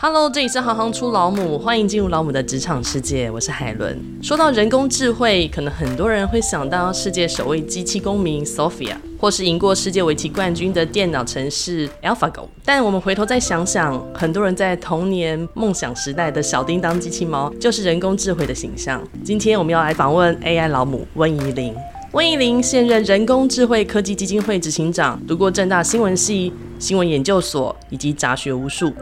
Hello，这里是行行出老母，欢迎进入老母的职场世界。我是海伦。说到人工智慧，可能很多人会想到世界首位机器公民 Sophia，或是赢过世界围棋冠军的电脑程式 AlphaGo。但我们回头再想想，很多人在童年梦想时代的小叮当机器猫，就是人工智慧的形象。今天我们要来访问 AI 老母温怡玲。温怡玲现任人工智慧科技基金会执行长，读过政大新闻系、新闻研究所以及杂学无数。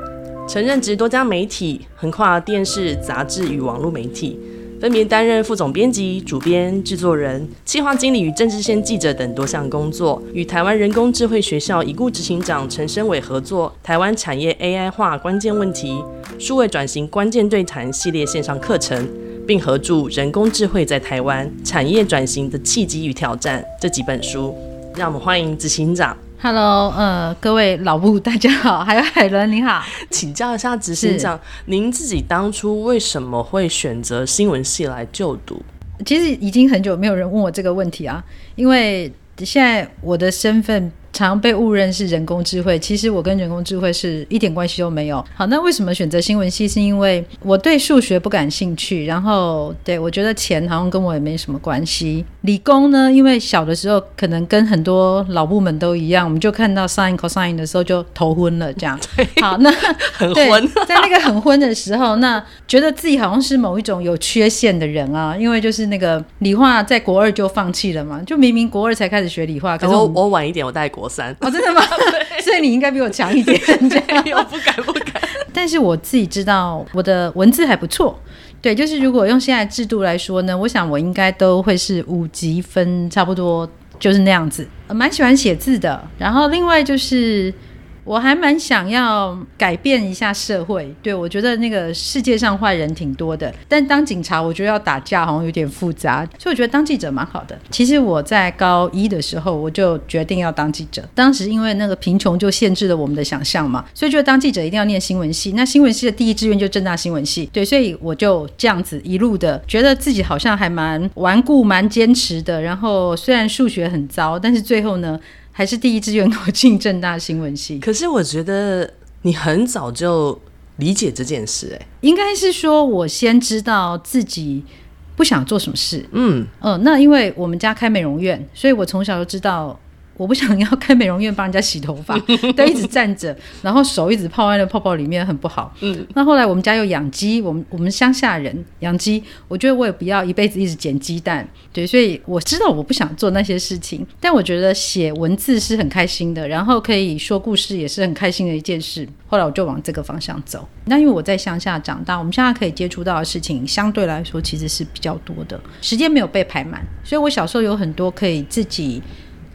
曾任职多家媒体，横跨电视、杂志与网络媒体，分别担任副总编辑、主编、制作人、企划经理与政治线记者等多项工作。与台湾人工智慧学校已故执行长陈升伟合作，台湾产业 AI 化关键问题、数位转型关键对谈系列线上课程，并合著《人工智慧在台湾产业转型的契机与挑战》这几本书。让我们欢迎执行长。Hello，呃，各位老部大家好，还有海伦你好，请教一下执行长，您自己当初为什么会选择新闻系来就读？其实已经很久没有人问我这个问题啊，因为现在我的身份。常被误认是人工智慧，其实我跟人工智慧是一点关系都没有。好，那为什么选择新闻系？是因为我对数学不感兴趣，然后对我觉得钱好像跟我也没什么关系。理工呢，因为小的时候可能跟很多老部门都一样，我们就看到 sin cosine 的时候就头昏了，这样。好，那 很昏，在那个很昏的时候，那觉得自己好像是某一种有缺陷的人啊，因为就是那个理化在国二就放弃了嘛，就明明国二才开始学理化，可是我我，我晚一点，我带国。哦，真的吗？所以你应该比我强一点。这样，我不敢不敢。但是我自己知道我的文字还不错。对，就是如果用现在制度来说呢，我想我应该都会是五级分，差不多就是那样子。蛮喜欢写字的。然后另外就是。我还蛮想要改变一下社会，对，我觉得那个世界上坏人挺多的，但当警察我觉得要打架好像有点复杂，所以我觉得当记者蛮好的。其实我在高一的时候我就决定要当记者，当时因为那个贫穷就限制了我们的想象嘛，所以觉得当记者一定要念新闻系。那新闻系的第一志愿就正大新闻系，对，所以我就这样子一路的觉得自己好像还蛮顽固、蛮坚持的。然后虽然数学很糟，但是最后呢。还是第一志愿考进正大新闻系，可是我觉得你很早就理解这件事，欸，哎，应该是说我先知道自己不想做什么事，嗯嗯、呃，那因为我们家开美容院，所以我从小就知道。我不想要开美容院帮人家洗头发，但，一直站着，然后手一直泡在那泡泡里面，很不好。嗯，那后来我们家又养鸡，我们我们乡下人养鸡，我觉得我也不要一辈子一直捡鸡蛋，对，所以我知道我不想做那些事情，但我觉得写文字是很开心的，然后可以说故事也是很开心的一件事。后来我就往这个方向走。那因为我在乡下长大，我们现在可以接触到的事情相对来说其实是比较多的，时间没有被排满，所以我小时候有很多可以自己。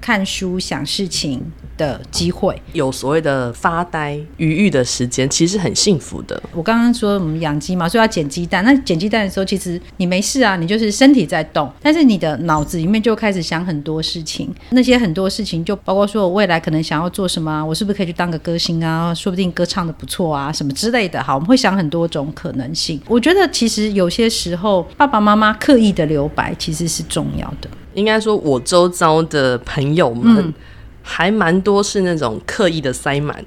看书、想事情的机会，有所谓的发呆、余裕的时间，其实很幸福的。我刚刚说我们养鸡嘛，说要捡鸡蛋。那捡鸡蛋的时候，其实你没事啊，你就是身体在动，但是你的脑子里面就开始想很多事情。那些很多事情，就包括说我未来可能想要做什么啊，我是不是可以去当个歌星啊？说不定歌唱的不错啊，什么之类的。好，我们会想很多种可能性。我觉得其实有些时候，爸爸妈妈刻意的留白其实是重要的。应该说，我周遭的朋友们还蛮多是那种刻意的塞满。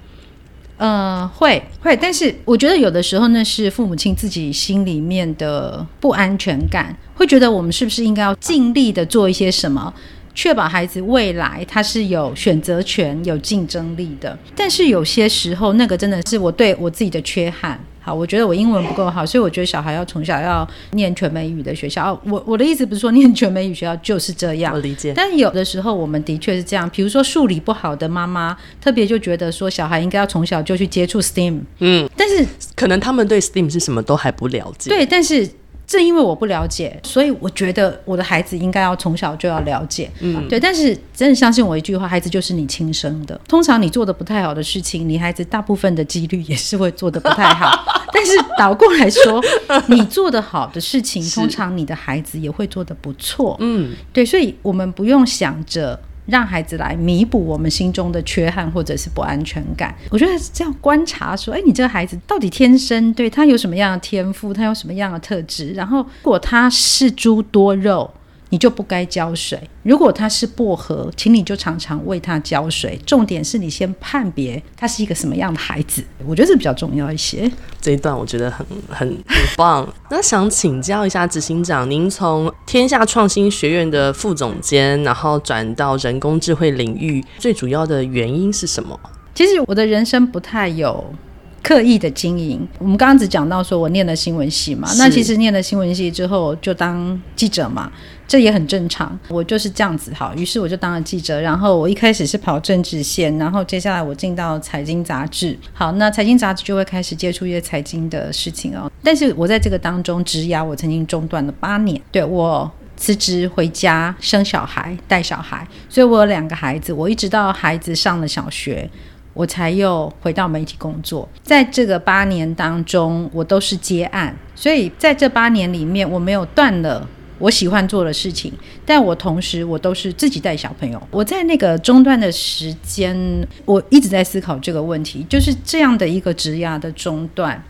嗯，呃，会会，但是我觉得有的时候那是父母亲自己心里面的不安全感，会觉得我们是不是应该要尽力的做一些什么，确保孩子未来他是有选择权、有竞争力的。但是有些时候，那个真的是我对我自己的缺憾。好，我觉得我英文不够好，所以我觉得小孩要从小要念全美语的学校。我我的意思不是说念全美语学校就是这样，我理解。但有的时候我们的确是这样，比如说数理不好的妈妈，特别就觉得说小孩应该要从小就去接触 STEAM。嗯，但是可能他们对 STEAM 是什么都还不了解。对，但是。正因为我不了解，所以我觉得我的孩子应该要从小就要了解。嗯，对。但是真的相信我一句话，孩子就是你亲生的。通常你做的不太好的事情，你孩子大部分的几率也是会做的不太好。但是倒过来说，你做的好的事情，通常你的孩子也会做的不错。嗯，对。所以我们不用想着。让孩子来弥补我们心中的缺憾或者是不安全感。我觉得这样观察说，哎，你这个孩子到底天生对他有什么样的天赋，他有什么样的特质？然后，如果他是猪多肉，你就不该浇水；如果它是薄荷，请你就常常为它浇水。重点是你先判别它是一个什么样的孩子，我觉得这比较重要一些。这一段我觉得很很很棒。那想请教一下执行长，您从天下创新学院的副总监，然后转到人工智慧领域，最主要的原因是什么？其实我的人生不太有刻意的经营。我们刚刚只讲到说我念了新闻系嘛，那其实念了新闻系之后就当记者嘛，这也很正常。我就是这样子，好，于是我就当了记者。然后我一开始是跑政治线，然后接下来我进到财经杂志。好，那财经杂志就会开始接触一些财经的事情哦。但是我在这个当中，职涯我曾经中断了八年。对，我辞职回家生小孩带小孩，所以我有两个孩子。我一直到孩子上了小学。我才又回到媒体工作，在这个八年当中，我都是接案，所以在这八年里面，我没有断了我喜欢做的事情，但我同时我都是自己带小朋友。我在那个中断的时间，我一直在思考这个问题，就是这样的一个职压的中断。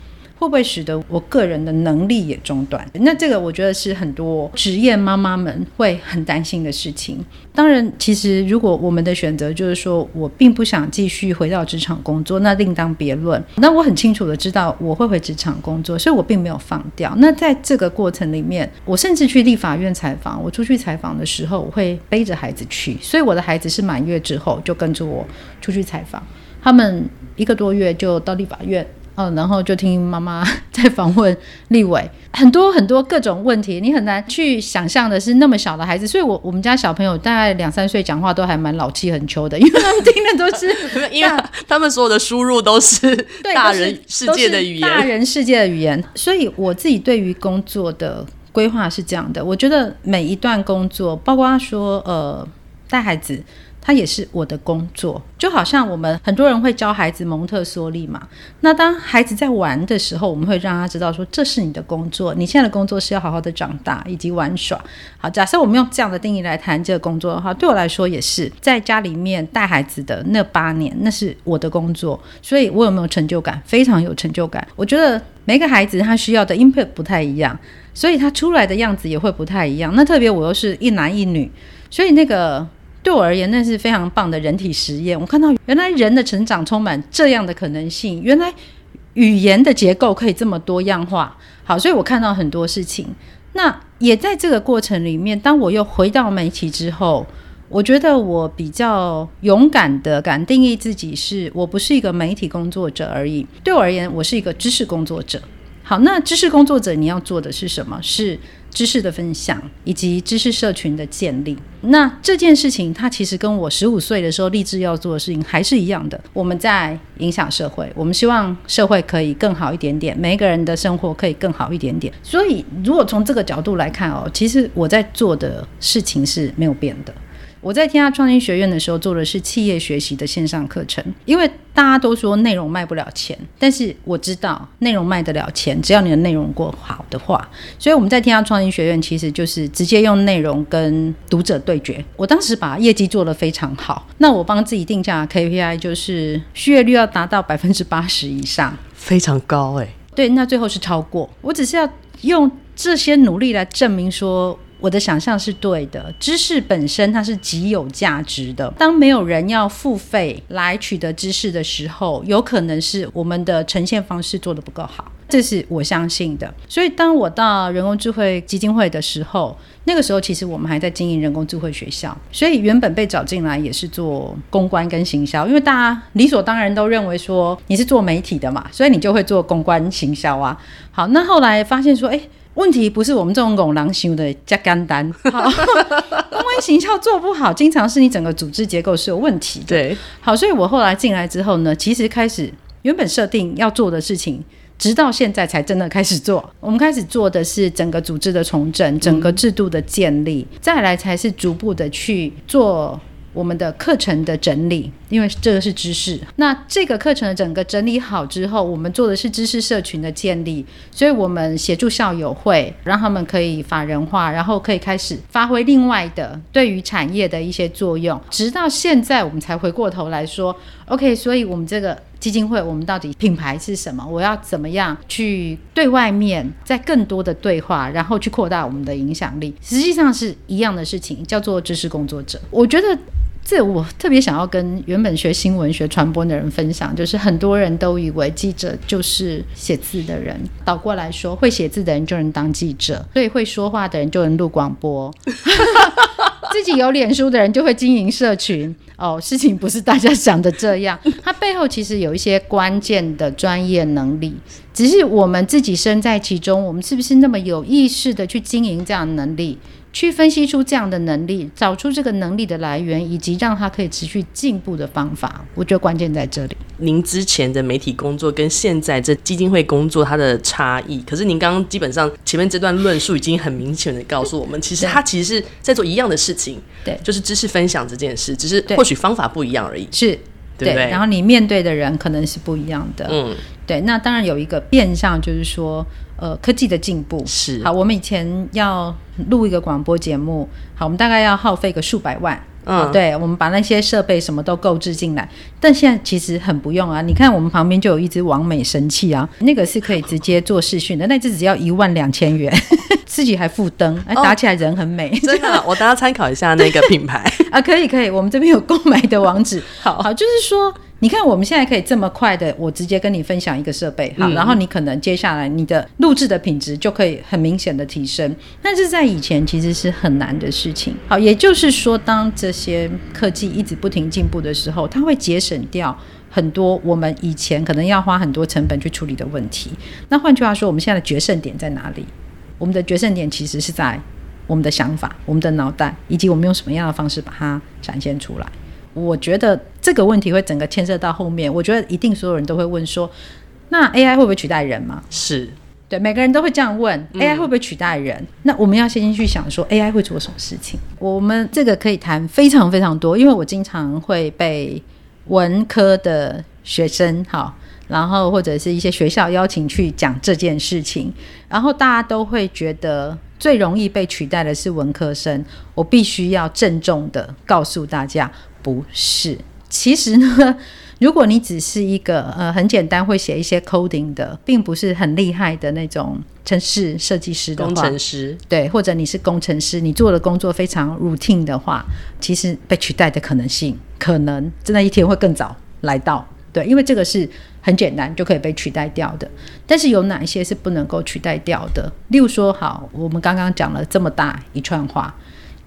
会不会使得我个人的能力也中断？那这个我觉得是很多职业妈妈们会很担心的事情。当然，其实如果我们的选择就是说我并不想继续回到职场工作，那另当别论。那我很清楚的知道我会回职场工作，所以我并没有放掉。那在这个过程里面，我甚至去立法院采访。我出去采访的时候，我会背着孩子去，所以我的孩子是满月之后就跟着我出去采访。他们一个多月就到立法院。嗯，然后就听妈妈 在访问立委，很多很多各种问题，你很难去想象的是那么小的孩子，所以我我们家小朋友大概两三岁，讲话都还蛮老气横秋的，因为他们听的都是，因为他们所有的输入都是大人世界的语言，大人世界的语言，所以我自己对于工作的规划是这样的，我觉得每一段工作，包括说呃带孩子。它也是我的工作，就好像我们很多人会教孩子蒙特梭利嘛。那当孩子在玩的时候，我们会让他知道说，这是你的工作，你现在的工作是要好好的长大以及玩耍。好，假设我们用这样的定义来谈这个工作的话，对我来说也是在家里面带孩子的那八年，那是我的工作，所以我有没有成就感？非常有成就感。我觉得每个孩子他需要的 input 不太一样，所以他出来的样子也会不太一样。那特别我又是一男一女，所以那个。对我而言，那是非常棒的人体实验。我看到原来人的成长充满这样的可能性，原来语言的结构可以这么多样化。好，所以我看到很多事情。那也在这个过程里面，当我又回到媒体之后，我觉得我比较勇敢的敢定义自己是，我不是一个媒体工作者而已。对我而言，我是一个知识工作者。好，那知识工作者你要做的是什么？是知识的分享以及知识社群的建立。那这件事情，它其实跟我十五岁的时候立志要做的事情还是一样的。我们在影响社会，我们希望社会可以更好一点点，每一个人的生活可以更好一点点。所以，如果从这个角度来看哦，其实我在做的事情是没有变的。我在天下创新学院的时候做的是企业学习的线上课程，因为大家都说内容卖不了钱，但是我知道内容卖得了钱，只要你的内容够好的话。所以我们在天下创新学院其实就是直接用内容跟读者对决。我当时把业绩做得非常好，那我帮自己定下 KPI 就是续约率要达到百分之八十以上，非常高哎、欸。对，那最后是超过。我只是要用这些努力来证明说。我的想象是对的，知识本身它是极有价值的。当没有人要付费来取得知识的时候，有可能是我们的呈现方式做得不够好，这是我相信的。所以，当我到人工智慧基金会的时候，那个时候其实我们还在经营人工智慧学校，所以原本被找进来也是做公关跟行销，因为大家理所当然都认为说你是做媒体的嘛，所以你就会做公关行销啊。好，那后来发现说，哎。问题不是我们这种拱狼型的加干单，公关行销做不好，经常是你整个组织结构是有问题的。对，好，所以我后来进来之后呢，其实开始原本设定要做的事情，直到现在才真的开始做。我们开始做的是整个组织的重整，整个制度的建立，嗯、再来才是逐步的去做。我们的课程的整理，因为这个是知识。那这个课程的整个整理好之后，我们做的是知识社群的建立，所以我们协助校友会，让他们可以法人化，然后可以开始发挥另外的对于产业的一些作用。直到现在，我们才回过头来说，OK，所以我们这个。基金会，我们到底品牌是什么？我要怎么样去对外面再更多的对话，然后去扩大我们的影响力？实际上是一样的事情，叫做知识工作者。我觉得。这我特别想要跟原本学新闻学传播的人分享，就是很多人都以为记者就是写字的人，倒过来说，会写字的人就能当记者，所以会说话的人就能录广播，自己有脸书的人就会经营社群。哦，事情不是大家想的这样，它背后其实有一些关键的专业能力，只是我们自己身在其中，我们是不是那么有意识的去经营这样的能力？去分析出这样的能力，找出这个能力的来源，以及让他可以持续进步的方法。我觉得关键在这里。您之前的媒体工作跟现在这基金会工作它的差异，可是您刚刚基本上前面这段论述已经很明显的告诉我们，其实他其实是在做一样的事情，对，就是知识分享这件事，只是或许方法不一样而已，是，对？然后你面对的人可能是不一样的，嗯，对。那当然有一个变相，就是说。呃，科技的进步是好。我们以前要录一个广播节目，好，我们大概要耗费个数百万。嗯，对，我们把那些设备什么都购置进来，但现在其实很不用啊。你看，我们旁边就有一只完美神器啊，那个是可以直接做视讯的，那只只要一万两千元，自己还附灯，哎，打起来人很美。真的，我大家参考一下那个品牌 啊，可以可以，我们这边有购买的网址。好好，就是说。你看，我们现在可以这么快的，我直接跟你分享一个设备，好，然后你可能接下来你的录制的品质就可以很明显的提升。但是在以前其实是很难的事情。好，也就是说，当这些科技一直不停进步的时候，它会节省掉很多我们以前可能要花很多成本去处理的问题。那换句话说，我们现在的决胜点在哪里？我们的决胜点其实是在我们的想法、我们的脑袋，以及我们用什么样的方式把它展现出来。我觉得这个问题会整个牵涉到后面，我觉得一定所有人都会问说，那 AI 会不会取代人吗？是对，每个人都会这样问，AI 会不会取代人？嗯、那我们要先去想说，AI 会做什么事情？我们这个可以谈非常非常多，因为我经常会被文科的学生好，然后或者是一些学校邀请去讲这件事情，然后大家都会觉得。最容易被取代的是文科生，我必须要郑重的告诉大家，不是。其实呢，如果你只是一个呃很简单会写一些 coding 的，并不是很厉害的那种城市设计师的话，工程师对，或者你是工程师，你做的工作非常 routine 的话，其实被取代的可能性，可能真的一天会更早来到。对，因为这个是很简单就可以被取代掉的，但是有哪一些是不能够取代掉的？例如说，好，我们刚刚讲了这么大一串话，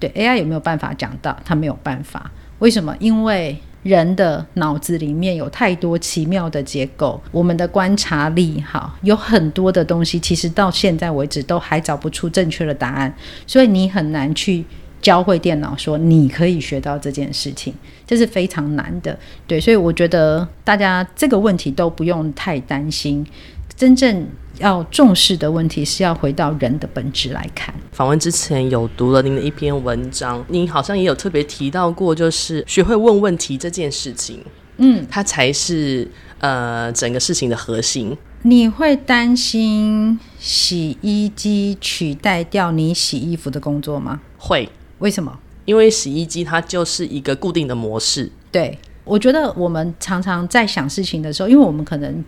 对 AI 有没有办法讲到？它没有办法，为什么？因为人的脑子里面有太多奇妙的结构，我们的观察力，哈，有很多的东西，其实到现在为止都还找不出正确的答案，所以你很难去。教会电脑说你可以学到这件事情，这是非常难的。对，所以我觉得大家这个问题都不用太担心。真正要重视的问题是要回到人的本质来看。访问之前有读了您的一篇文章，您好像也有特别提到过，就是学会问问题这件事情，嗯，它才是呃整个事情的核心。你会担心洗衣机取代掉你洗衣服的工作吗？会。为什么？因为洗衣机它就是一个固定的模式。对，我觉得我们常常在想事情的时候，因为我们可能。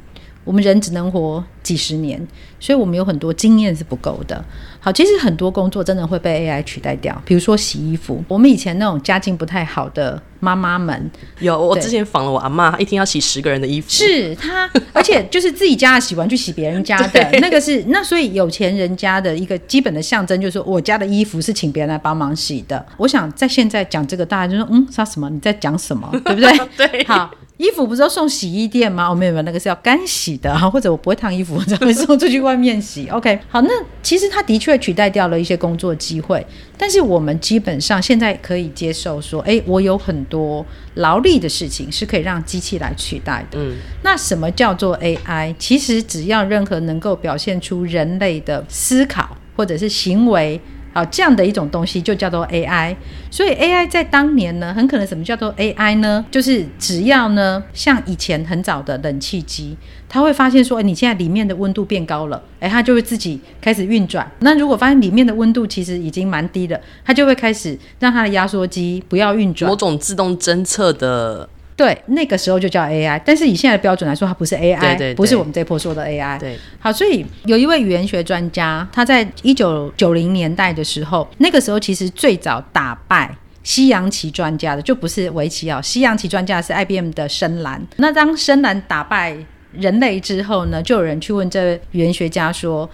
我们人只能活几十年，所以我们有很多经验是不够的。好，其实很多工作真的会被 AI 取代掉，比如说洗衣服。我们以前那种家境不太好的妈妈们，有我之前访了我阿妈，一天要洗十个人的衣服。是她，而且就是自己家的洗完去洗别人家的，那个是那所以有钱人家的一个基本的象征，就是说我家的衣服是请别人来帮忙洗的。我想在现在讲这个，大家就说嗯，啥什么？你在讲什么？对不对？对，好。衣服不是要送洗衣店吗？我没有没有，那个是要干洗的哈，或者我不会烫衣服，我才会送出去外面洗。OK，好，那其实它的确取代掉了一些工作机会，但是我们基本上现在可以接受说，诶，我有很多劳力的事情是可以让机器来取代的。嗯，那什么叫做 AI？其实只要任何能够表现出人类的思考或者是行为。好，这样的一种东西就叫做 AI。所以 AI 在当年呢，很可能什么叫做 AI 呢？就是只要呢，像以前很早的冷气机，它会发现说，哎，你现在里面的温度变高了，哎，它就会自己开始运转。那如果发现里面的温度其实已经蛮低了，它就会开始让它的压缩机不要运转。某种自动侦测的。对，那个时候就叫 AI，但是以现在的标准来说，它不是 AI，对对对，不是我们这波说的 AI。对，好，所以有一位语言学专家，他在一九九零年代的时候，那个时候其实最早打败西洋棋专家的就不是围棋啊，西洋棋专家是 IBM 的深蓝。那当深蓝打败人类之后呢，就有人去问这位语言学家说：“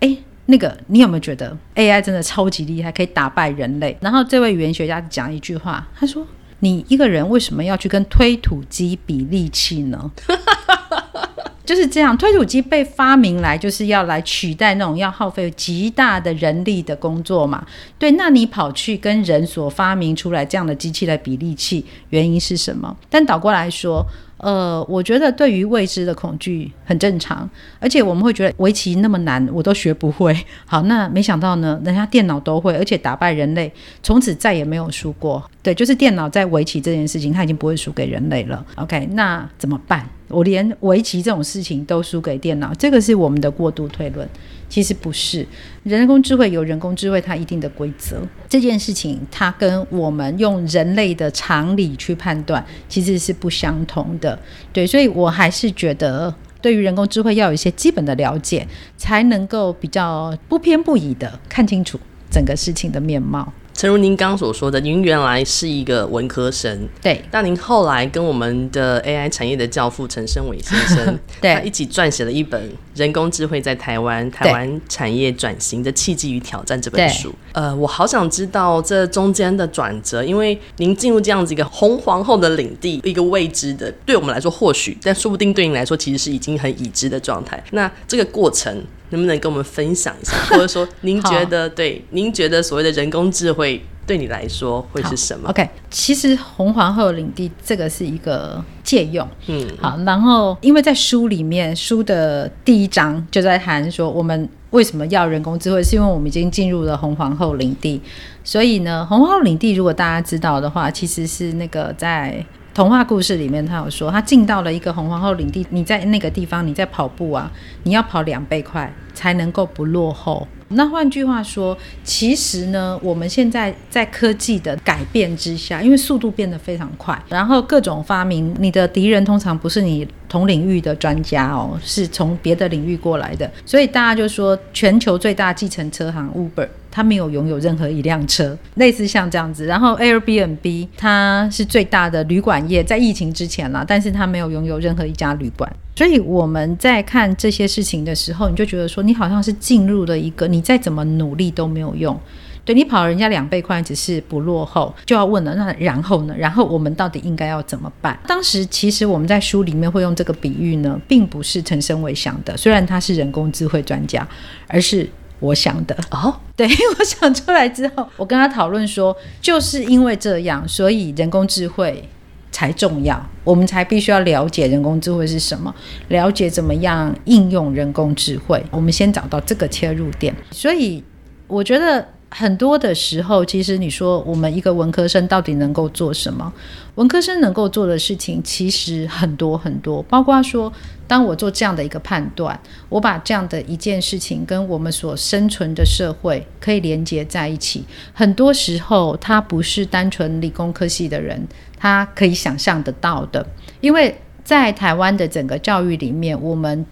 哎，那个你有没有觉得 AI 真的超级厉害，可以打败人类？”然后这位语言学家讲一句话，他说。你一个人为什么要去跟推土机比力气呢？就是这样，推土机被发明来就是要来取代那种要耗费极大的人力的工作嘛。对，那你跑去跟人所发明出来这样的机器来比力气，原因是什么？但倒过来说。呃，我觉得对于未知的恐惧很正常，而且我们会觉得围棋那么难，我都学不会。好，那没想到呢，人家电脑都会，而且打败人类，从此再也没有输过。对，就是电脑在围棋这件事情，它已经不会输给人类了。OK，那怎么办？我连围棋这种事情都输给电脑，这个是我们的过度推论。其实不是，人工智慧有人工智慧它一定的规则，这件事情它跟我们用人类的常理去判断其实是不相同的。对，所以我还是觉得对于人工智慧要有一些基本的了解，才能够比较不偏不倚的看清楚整个事情的面貌。诚如您刚刚所说的，您原来是一个文科生，对。那您后来跟我们的 AI 产业的教父陈生伟先生，对，他一起撰写了一本《人工智慧在台湾：台湾产业转型的契机与挑战》这本书。呃，我好想知道这中间的转折，因为您进入这样子一个红皇后的领地，一个未知的，对我们来说或许，但说不定对您来说其实是已经很已知的状态。那这个过程。能不能跟我们分享一下，或者说您觉得对？您觉得所谓的人工智慧对你来说会是什么？OK，其实红皇后领地这个是一个借用，嗯，好，然后因为在书里面，书的第一章就在谈说我们为什么要人工智慧，是因为我们已经进入了红皇后领地，所以呢，红皇后领地如果大家知道的话，其实是那个在。童话故事里面，他有说，他进到了一个红皇后领地，你在那个地方，你在跑步啊，你要跑两倍快才能够不落后。那换句话说，其实呢，我们现在在科技的改变之下，因为速度变得非常快，然后各种发明，你的敌人通常不是你同领域的专家哦，是从别的领域过来的，所以大家就说，全球最大计程车行 Uber。他没有拥有任何一辆车，类似像这样子。然后 Airbnb 它是最大的旅馆业，在疫情之前啦，但是它没有拥有任何一家旅馆。所以我们在看这些事情的时候，你就觉得说，你好像是进入了一个，你再怎么努力都没有用。对，你跑人家两倍快，只是不落后，就要问了，那然后呢？然后我们到底应该要怎么办？当时其实我们在书里面会用这个比喻呢，并不是陈昇玮想的，虽然他是人工智慧专家，而是。我想的哦，对，我想出来之后，我跟他讨论说，就是因为这样，所以人工智慧才重要，我们才必须要了解人工智慧是什么，了解怎么样应用人工智慧。我们先找到这个切入点，所以我觉得。很多的时候，其实你说我们一个文科生到底能够做什么？文科生能够做的事情其实很多很多，包括说，当我做这样的一个判断，我把这样的一件事情跟我们所生存的社会可以连接在一起。很多时候，他不是单纯理工科系的人，他可以想象得到的，因为在台湾的整个教育里面，我们。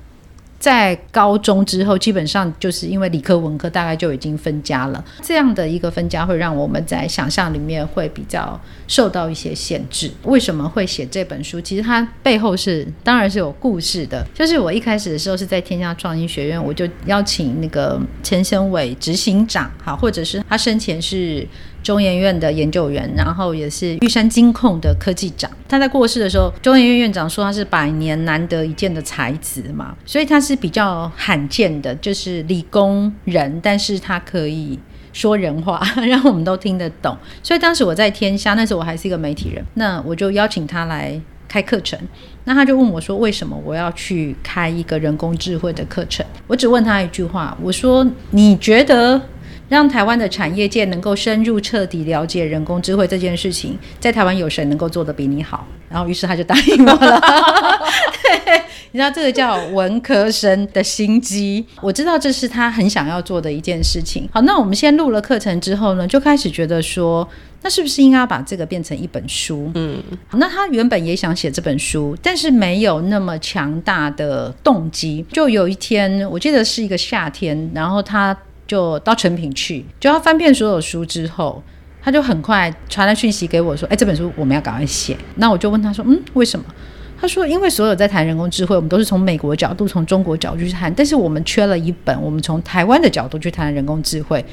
在高中之后，基本上就是因为理科文科大概就已经分家了。这样的一个分家会让我们在想象里面会比较受到一些限制。为什么会写这本书？其实它背后是当然是有故事的。就是我一开始的时候是在天下创新学院，我就邀请那个陈昇玮执行长，好，或者是他生前是。中研院的研究员，然后也是玉山金控的科技长。他在过世的时候，中研院院长说他是百年难得一见的才子嘛，所以他是比较罕见的，就是理工人，但是他可以说人话，让我们都听得懂。所以当时我在天下，那时候我还是一个媒体人，那我就邀请他来开课程。那他就问我说，为什么我要去开一个人工智慧的课程？我只问他一句话，我说你觉得？让台湾的产业界能够深入彻底了解人工智慧这件事情，在台湾有谁能够做得比你好？然后，于是他就答应我了。对，你知道这个叫文科生的心机。我知道这是他很想要做的一件事情。好，那我们先录了课程之后呢，就开始觉得说，那是不是应该要把这个变成一本书？嗯，那他原本也想写这本书，但是没有那么强大的动机。就有一天，我记得是一个夏天，然后他就到成品去，就要翻遍所有书之后。他就很快传来讯息给我说：“哎，这本书我们要赶快写。”那我就问他说：“嗯，为什么？”他说：“因为所有在谈人工智慧，我们都是从美国角度、从中国角度去谈，但是我们缺了一本，我们从台湾的角度去谈人工智慧。”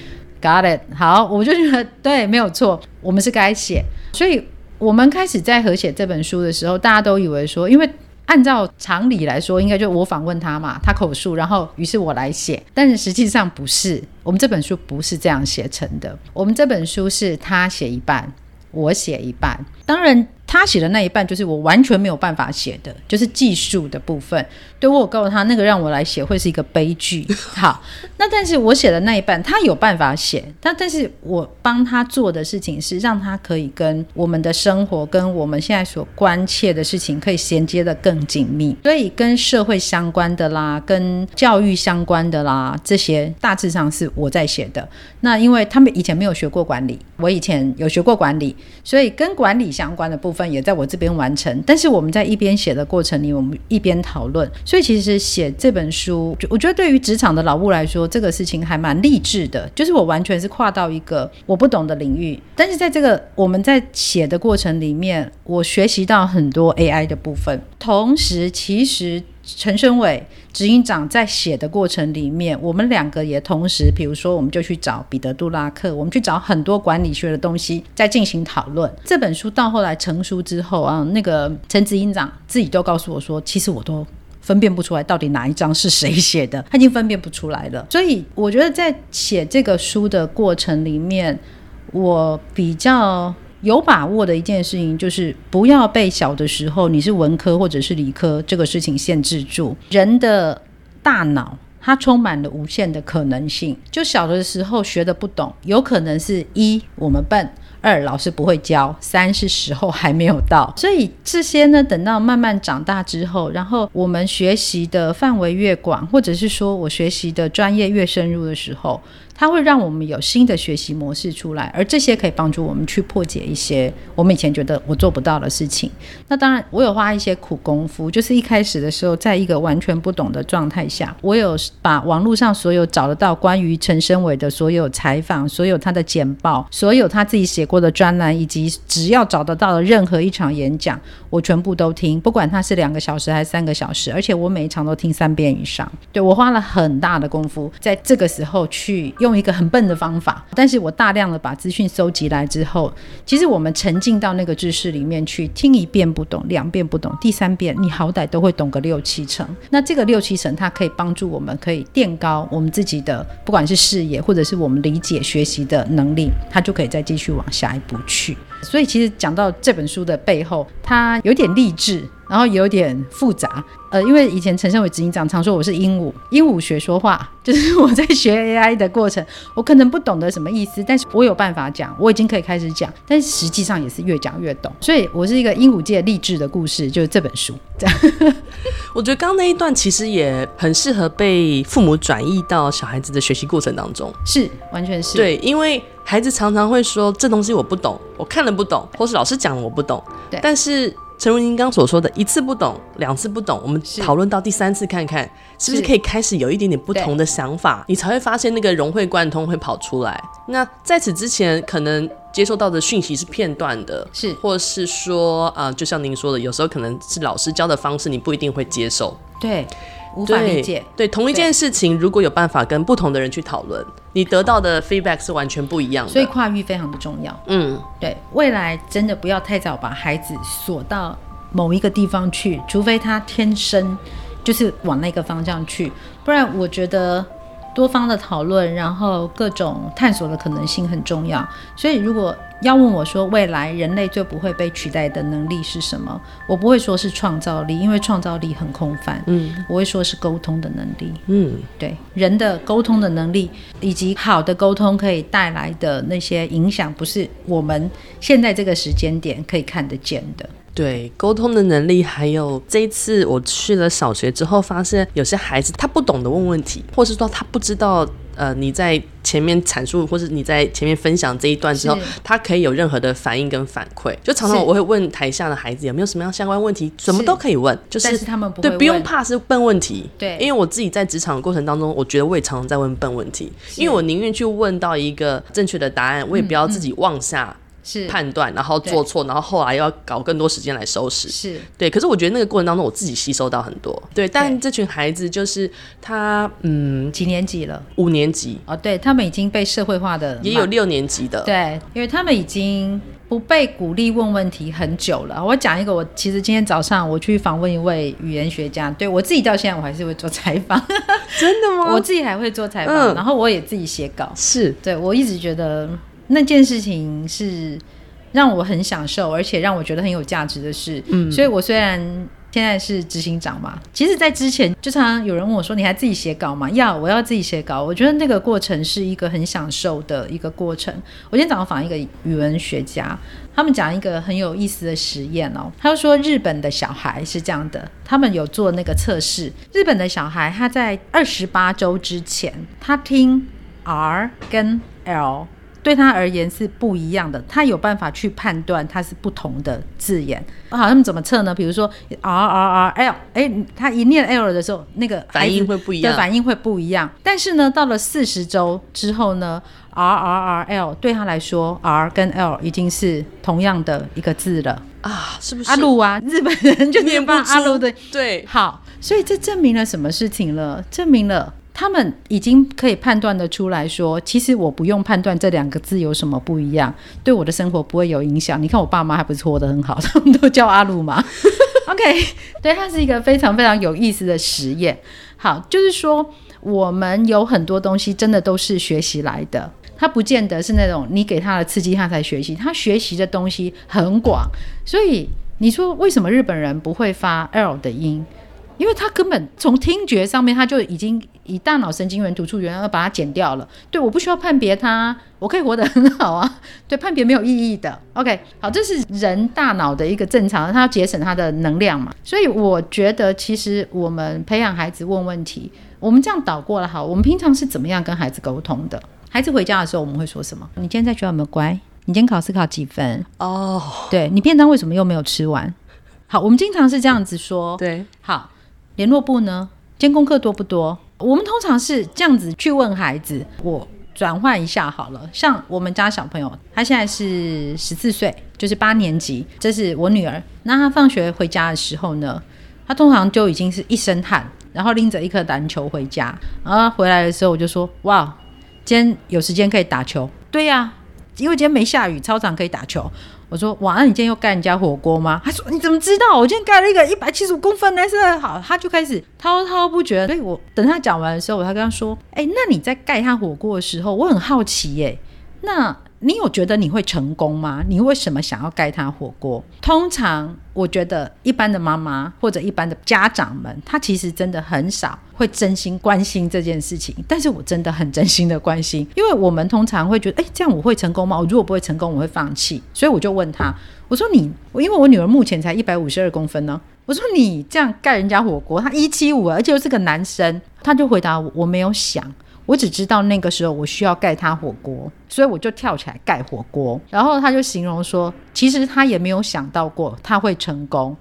Got it？好，我就觉得对，没有错，我们是该写。所以我们开始在合写这本书的时候，大家都以为说，因为。按照常理来说，应该就我访问他嘛，他口述，然后于是我来写。但是实际上不是，我们这本书不是这样写成的。我们这本书是他写一半，我写一半。当然。他写的那一半就是我完全没有办法写的，就是技术的部分。对，我告诉他，那个让我来写会是一个悲剧。好，那但是我写的那一半，他有办法写。但但是我帮他做的事情是让他可以跟我们的生活，跟我们现在所关切的事情可以衔接的更紧密。所以跟社会相关的啦，跟教育相关的啦，这些大致上是我在写的。那因为他们以前没有学过管理，我以前有学过管理，所以跟管理相关的部分。也在我这边完成，但是我们在一边写的过程里，我们一边讨论，所以其实写这本书，我觉得对于职场的老木来说，这个事情还蛮励志的。就是我完全是跨到一个我不懂的领域，但是在这个我们在写的过程里面，我学习到很多 AI 的部分，同时其实。陈昇玮执行长在写的过程里面，我们两个也同时，比如说，我们就去找彼得·杜拉克，我们去找很多管理学的东西，在进行讨论。这本书到后来成书之后啊，那个陈执行长自己都告诉我说，其实我都分辨不出来到底哪一章是谁写的，他已经分辨不出来了。所以我觉得在写这个书的过程里面，我比较。有把握的一件事情就是不要被小的时候你是文科或者是理科这个事情限制住。人的大脑它充满了无限的可能性。就小的时候学的不懂，有可能是一我们笨，二老师不会教，三是时候 还没有到。所以这些呢，等到慢慢长大之后，然后我们学习的范围越广，或者是说我学习的专业越深入的时候。它会让我们有新的学习模式出来，而这些可以帮助我们去破解一些我们以前觉得我做不到的事情。那当然，我有花一些苦功夫，就是一开始的时候，在一个完全不懂的状态下，我有把网络上所有找得到关于陈昇玮的所有采访、所有他的简报、所有他自己写过的专栏，以及只要找得到的任何一场演讲，我全部都听，不管他是两个小时还是三个小时，而且我每一场都听三遍以上。对，我花了很大的功夫，在这个时候去用。一个很笨的方法，但是我大量的把资讯收集来之后，其实我们沉浸到那个知识里面去，听一遍不懂，两遍不懂，第三遍你好歹都会懂个六七成。那这个六七成，它可以帮助我们，可以垫高我们自己的，不管是视野或者是我们理解学习的能力，它就可以再继续往下一步去。所以其实讲到这本书的背后，它有点励志。然后有点复杂，呃，因为以前陈胜伟执行长常说我是鹦鹉，鹦鹉学说话，就是我在学 AI 的过程，我可能不懂得什么意思，但是我有办法讲，我已经可以开始讲，但是实际上也是越讲越懂，所以我是一个鹦鹉界励志的故事，就是这本书。这样，我觉得刚刚那一段其实也很适合被父母转移到小孩子的学习过程当中，是，完全是。对，因为孩子常常会说这东西我不懂，我看了不懂，或是老师讲了我不懂，对，但是。诚如您刚所说的，一次不懂，两次不懂，我们讨论到第三次，看看是不是可以开始有一点点不同的想法，你才会发现那个融会贯通会跑出来。那在此之前，可能接收到的讯息是片段的，是，或是说，啊、呃，就像您说的，有时候可能是老师教的方式，你不一定会接受。对。无法理解，对，对同一件事情，如果有办法跟不同的人去讨论，你得到的 feedback 是完全不一样的。所以跨域非常的重要。嗯，对，未来真的不要太早把孩子锁到某一个地方去，除非他天生就是往那个方向去，不然我觉得。多方的讨论，然后各种探索的可能性很重要。所以，如果要问我说未来人类最不会被取代的能力是什么，我不会说是创造力，因为创造力很空泛。嗯，我会说是沟通的能力。嗯，对，人的沟通的能力以及好的沟通可以带来的那些影响，不是我们现在这个时间点可以看得见的。对，沟通的能力，还有这一次我去了小学之后，发现有些孩子他不懂得问问题，或是说他不知道。呃，你在前面阐述，或是你在前面分享这一段之后，他可以有任何的反应跟反馈。就常常我会问台下的孩子有没有什么样相关问题，什么都可以问，就是，是他们不对，不用怕是笨问题。对，因为我自己在职场的过程当中，我觉得我也常常在问笨问题，因为我宁愿去问到一个正确的答案，我也不要自己妄下。是判断，然后做错，然后后来要搞更多时间来收拾。是对，可是我觉得那个过程当中，我自己吸收到很多。对，但这群孩子就是他，嗯，几年级了？五年级。哦，对，他们已经被社会化的，也有六年级的。对，因为他们已经不被鼓励问问题很久了。我讲一个，我其实今天早上我去访问一位语言学家，对，我自己到现在我还是会做采访。真的吗？我自己还会做采访，嗯，然后我也自己写稿。是，对，我一直觉得。那件事情是让我很享受，而且让我觉得很有价值的事。嗯，所以我虽然现在是执行长嘛，其实，在之前就常常有人问我说：“你还自己写稿吗？”要，我要自己写稿。我觉得那个过程是一个很享受的一个过程。我今天早上访一个语文学家，他们讲一个很有意思的实验哦。他就说日本的小孩是这样的，他们有做那个测试。日本的小孩他在二十八周之前，他听 R 跟 L。对他而言是不一样的，他有办法去判断它是不同的字眼。好，他们怎么测呢？比如说 R R R L，哎，他一念 L 的时候，那个反应会不一样，对，反应会不一样。但是呢，到了四十周之后呢，R R R L 对他来说，R 跟 L 已经是同样的一个字了啊，是不是？阿鲁啊，日本人就念不阿鲁的，对，好，所以这证明了什么事情了？证明了。他们已经可以判断的出来说，其实我不用判断这两个字有什么不一样，对我的生活不会有影响。你看我爸妈还不是活得很好，他们都叫阿鲁嘛。OK，对，它是一个非常非常有意思的实验。好，就是说我们有很多东西真的都是学习来的，它不见得是那种你给他的刺激他才学习，他学习的东西很广。所以你说为什么日本人不会发 L 的音？因为他根本从听觉上面他就已经以大脑神经元突触元而把它剪掉了。对，我不需要判别它，我可以活得很好啊。对，判别没有意义的。OK，好，这是人大脑的一个正常，他要节省他的能量嘛。所以我觉得，其实我们培养孩子问问题，我们这样倒过来好，我们平常是怎么样跟孩子沟通的？孩子回家的时候，我们会说什么？你今天在学校有没有乖？你今天考试考几分？哦，对，你便当为什么又没有吃完？好，我们经常是这样子说。对，好。联络簿呢？今天功课多不多？我们通常是这样子去问孩子。我转换一下好了，像我们家小朋友，他现在是十四岁，就是八年级，这是我女儿。那她放学回家的时候呢，她通常就已经是一身汗，然后拎着一颗篮球回家。然后回来的时候，我就说：哇，今天有时间可以打球。对呀、因为今天没下雨，操场可以打球。我说哇，那你今天又盖人家火锅吗？他说你怎么知道？我今天盖了一个一百七十五公分的，好。他就开始滔滔不绝。所以我等他讲完的时候，我才跟他说，哎、那你在盖他火锅的时候，我很好奇耶、那。你有觉得你会成功吗？你为什么想要盖他火锅？通常我觉得一般的妈妈或者一般的家长们，他其实真的很少会真心关心这件事情。但是我真的很真心的关心，因为我们通常会觉得，诶，这样我会成功吗？我如果不会成功，我会放弃。所以我就问他，我说你，因为我女儿目前才一百五十二公分呢，我说你这样盖人家火锅，他一七五，而且又是个男生，他就回答我，我没有想。我只知道那个时候我需要盖他火锅，所以我就跳起来盖火锅。然后他就形容说，其实他也没有想到过他会成功。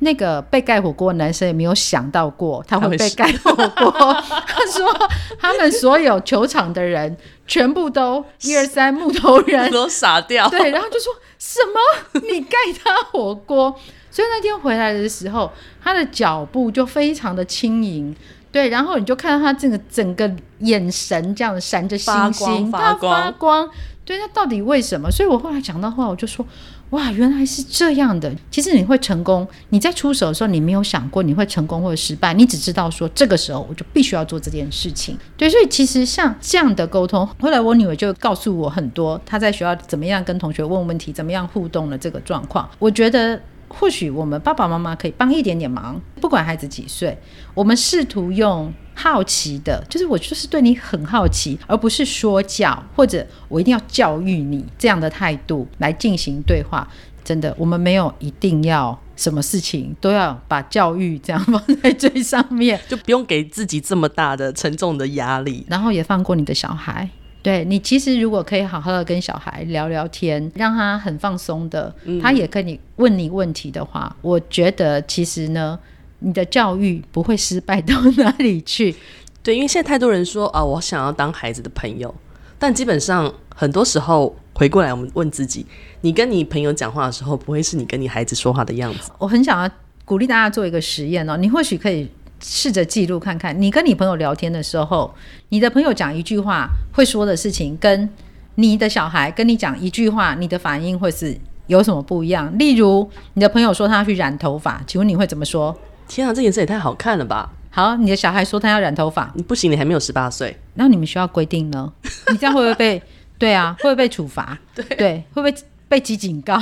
那个被盖火锅的男生也没有想到过他会被盖火锅。他说，他们所有球场的人全部都一二三木头人都傻掉。对，然后就说什么你盖他火锅？所以那天回来的时候，他的脚步就非常的轻盈。对，然后你就看到他这个整个眼神这样闪着星星，发光，发光，他发光。对，那到底为什么？所以我后来讲到话，我就说，哇，原来是这样的。其实你会成功，你在出手的时候，你没有想过你会成功或者失败，你只知道说这个时候我就必须要做这件事情。对，所以其实像这样的沟通，后来我女儿就告诉我很多，她在学校怎么样跟同学问问题，怎么样互动的这个状况。我觉得。或许我们爸爸妈妈可以帮一点点忙，不管孩子几岁，我们试图用好奇的，就是我就是对你很好奇，而不是说教或者我一定要教育你这样的态度来进行对话。真的，我们没有一定要什么事情都要把教育这样放在最上面，就不用给自己这么大的沉重的压力，然后也放过你的小孩。对，你其实如果可以好好的跟小孩聊聊天，让他很放松的，嗯、他也可以问你问题的话，我觉得其实呢，你的教育不会失败到哪里去。对，因为现在太多人说啊，我想要当孩子的朋友，但基本上很多时候回过来，我们问自己，你跟你朋友讲话的时候，不会是你跟你孩子说话的样子。我很想要鼓励大家做一个实验哦，你或许可以。试着记录看看，你跟你朋友聊天的时候，你的朋友讲一句话会说的事情，跟你的小孩跟你讲一句话，你的反应会是有什么不一样？例如，你的朋友说他要去染头发，请问你会怎么说？天啊，这颜色也太好看了吧！好，你的小孩说他要染头发，你不行，你还没有十八岁。那你们学校规定呢？你这样会不会被？对啊，会不会被处罚？对，对，会不会被记警告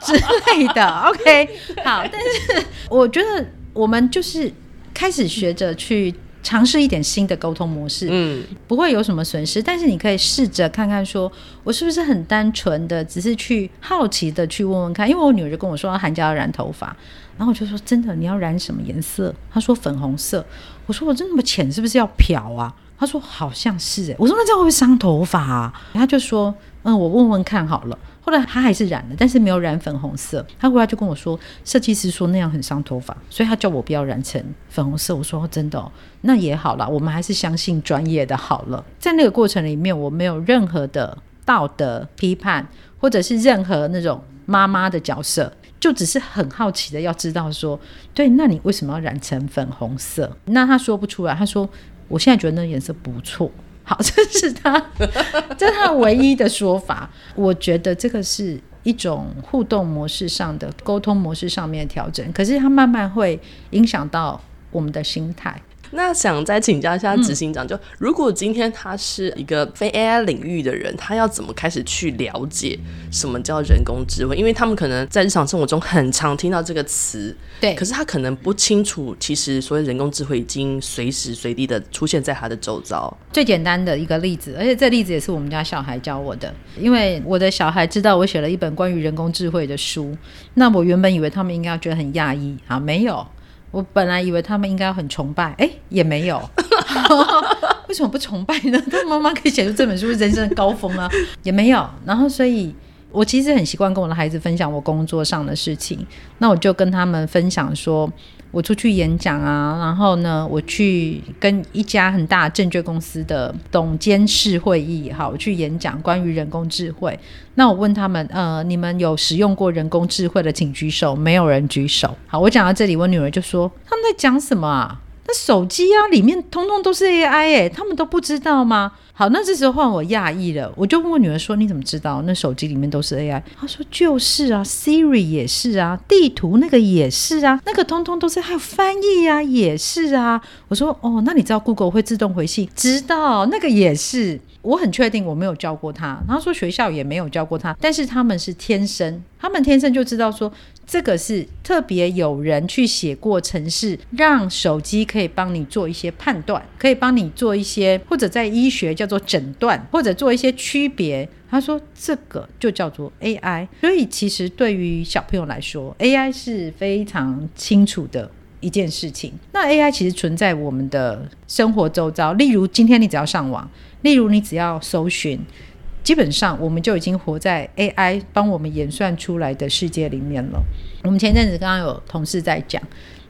之类的？OK，好，但是我觉得我们就是。开始学着去尝试一点新的沟通模式，嗯，不会有什么损失，但是你可以试着看看，说我是不是很单纯的，只是去好奇的去问问看。因为我女儿就跟我说，她寒假要染头发，然后我就说，真的，你要染什么颜色？她说粉红色。我说我这那么浅，是不是要漂啊？她说好像是诶。我说那这样会不会伤头发啊？她就说，嗯，我问问看好了。后来他还是染了，但是没有染粉红色。他回来就跟我说，设计师说那样很伤头发，所以他叫我不要染成粉红色。我说真的哦，那也好了，我们还是相信专业的好了。在那个过程里面，我没有任何的道德批判，或者是任何那种妈妈的角色，就只是很好奇的要知道说，对，那你为什么要染成粉红色？那他说不出来，他说我现在觉得那颜色不错。这是他，这是他唯一的说法。我觉得这个是一种互动模式上的沟通模式上面的调整，可是它慢慢会影响到我们的心态。那想再请教一下执行长，就如果今天他是一个非 AI 领域的人，他要怎么开始去了解什么叫人工智慧？因为他们可能在日常生活中很常听到这个词，对，可是他可能不清楚，其实所谓人工智慧已经随时随地的出现在他的周遭。最简单的一个例子，而且这例子也是我们家小孩教我的，因为我的小孩知道我写了一本关于人工智慧的书，那我原本以为他们应该要觉得很讶异啊，没有。我本来以为他们应该很崇拜，哎，也没有。为什么不崇拜呢？他妈妈可以写出这本书是人生的高峰啊，也没有。然后，所以我其实很习惯跟我的孩子分享我工作上的事情。那我就跟他们分享说。我出去演讲啊，然后呢，我去跟一家很大证券公司的董监事会议，好，我去演讲关于人工智慧。那我问他们，呃，你们有使用过人工智慧的，请举手。没有人举手。好，我讲到这里，我女儿就说，他们在讲什么啊？那手机啊，里面通通都是 AI 哎，他们都不知道吗？好，那这时候换我讶异了，我就问我女儿说：“你怎么知道那手机里面都是 AI？” 她说：“就是啊，Siri 也是啊，地图那个也是啊，那个通通都是，还有翻译啊，也是啊。”我说：“哦，那你知道 Google 会自动回信？知道，那个也是。”我很确定我没有教过他，他说学校也没有教过他，但是他们是天生，他们天生就知道说这个是特别有人去写过程式，让手机可以帮你做一些判断，可以帮你做一些或者在医学叫做诊断，或者做一些区别。他说这个就叫做 AI，所以其实对于小朋友来说，AI 是非常清楚的一件事情。那 AI 其实存在我们的生活周遭，例如今天你只要上网。例如，你只要搜寻，基本上我们就已经活在 AI 帮我们演算出来的世界里面了。我们前阵子刚刚有同事在讲，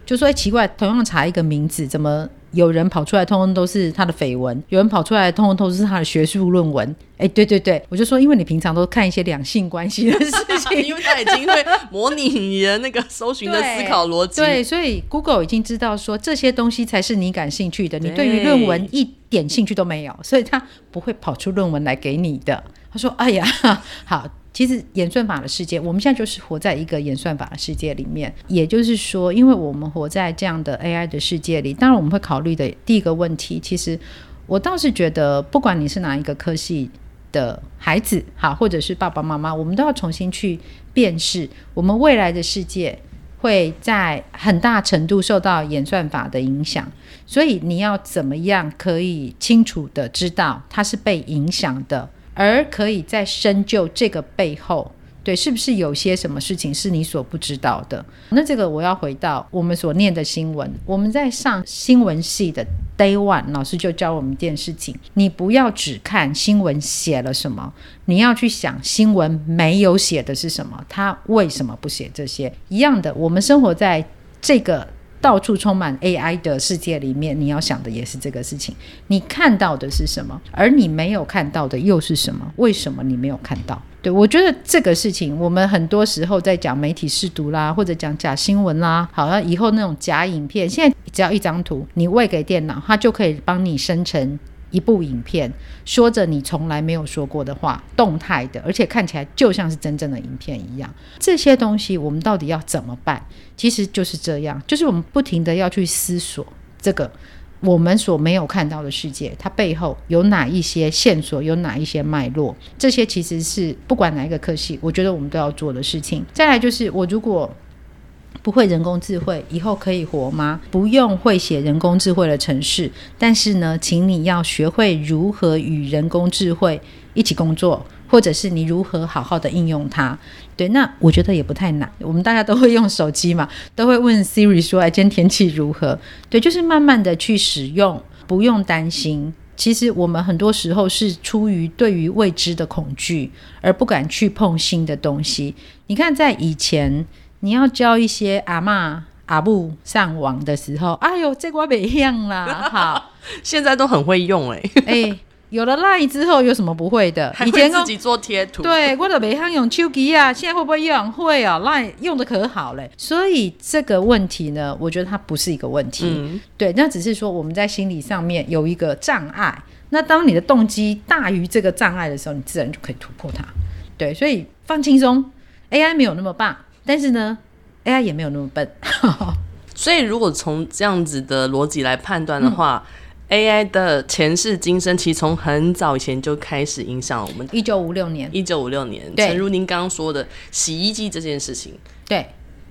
就说奇怪，同样查一个名字，怎么？有人跑出来，通通都是他的绯闻；有人跑出来，通通都是他的学术论文。哎、欸，对对对，我就说，因为你平常都看一些两性关系的事情，因为他已经会模拟你的那个搜寻的思考逻辑。对，所以 Google 已经知道说这些东西才是你感兴趣的，你对于论文一点兴趣都没有，所以他不会跑出论文来给你的。他说：“哎呀，好。”其实演算法的世界，我们现在就是活在一个演算法的世界里面。也就是说，因为我们活在这样的 AI 的世界里，当然我们会考虑的第一个问题，其实我倒是觉得，不管你是哪一个科系的孩子，好，或者是爸爸妈妈，我们都要重新去辨识，我们未来的世界会在很大程度受到演算法的影响。所以你要怎么样可以清楚地知道它是被影响的？而可以在深究这个背后对，是不是有些什么事情是你所不知道的？那这个我要回到我们所念的新闻。我们在上新闻系的 Day One，老师就教我们一件事情：你不要只看新闻写了什么，你要去想新闻没有写的是什么，他为什么不写这些？一样的，我们生活在这个。到处充满 AI 的世界里面，你要想的也是这个事情。你看到的是什么？而你没有看到的又是什么？为什么你没有看到？对，我觉得这个事情，我们很多时候在讲媒体试读啦，或者讲假新闻啦，好像以后那种假影片，现在只要一张图，你喂给电脑，它就可以帮你生成。一部影片说着你从来没有说过的话，动态的，而且看起来就像是真正的影片一样。这些东西我们到底要怎么办？其实就是这样，就是我们不停地要去思索这个我们所没有看到的世界，它背后有哪一些线索，有哪一些脉络。这些其实是不管哪一个科系，我觉得我们都要做的事情。再来就是我如果。不会人工智慧，以后可以活吗？不用会写人工智慧的程式，但是呢，请你要学会如何与人工智慧一起工作，或者是你如何好好的应用它。对，那我觉得也不太难。我们大家都会用手机嘛，都会问 Siri 说：“哎，今天天气如何？”对，就是慢慢的去使用，不用担心。其实我们很多时候是出于对于未知的恐惧，而不敢去碰新的东西。你看，在以前。你要教一些阿嬷阿布上网的时候，哎呦，这个不一样啦！好，现在都很会用哎、欸。哎、欸，有了 Line 之后，有什么不会的？以前自己做贴图。对，我都没想用手机啊，现在会不会用？会啊，Line 用的可好嘞。所以这个问题呢，我觉得它不是一个问题。嗯、对，那只是说我们在心理上面有一个障碍。那当你的动机大于这个障碍的时候，你自然就可以突破它。对，所以放轻松，AI 没有那么棒。但是呢，AI 也没有那么笨，所以如果从这样子的逻辑来判断的话，嗯，AI 的前世今生其实从很早以前就开始影响我们。一九五六年，一九五六年，诚如您刚刚说的，洗衣机这件事情，对，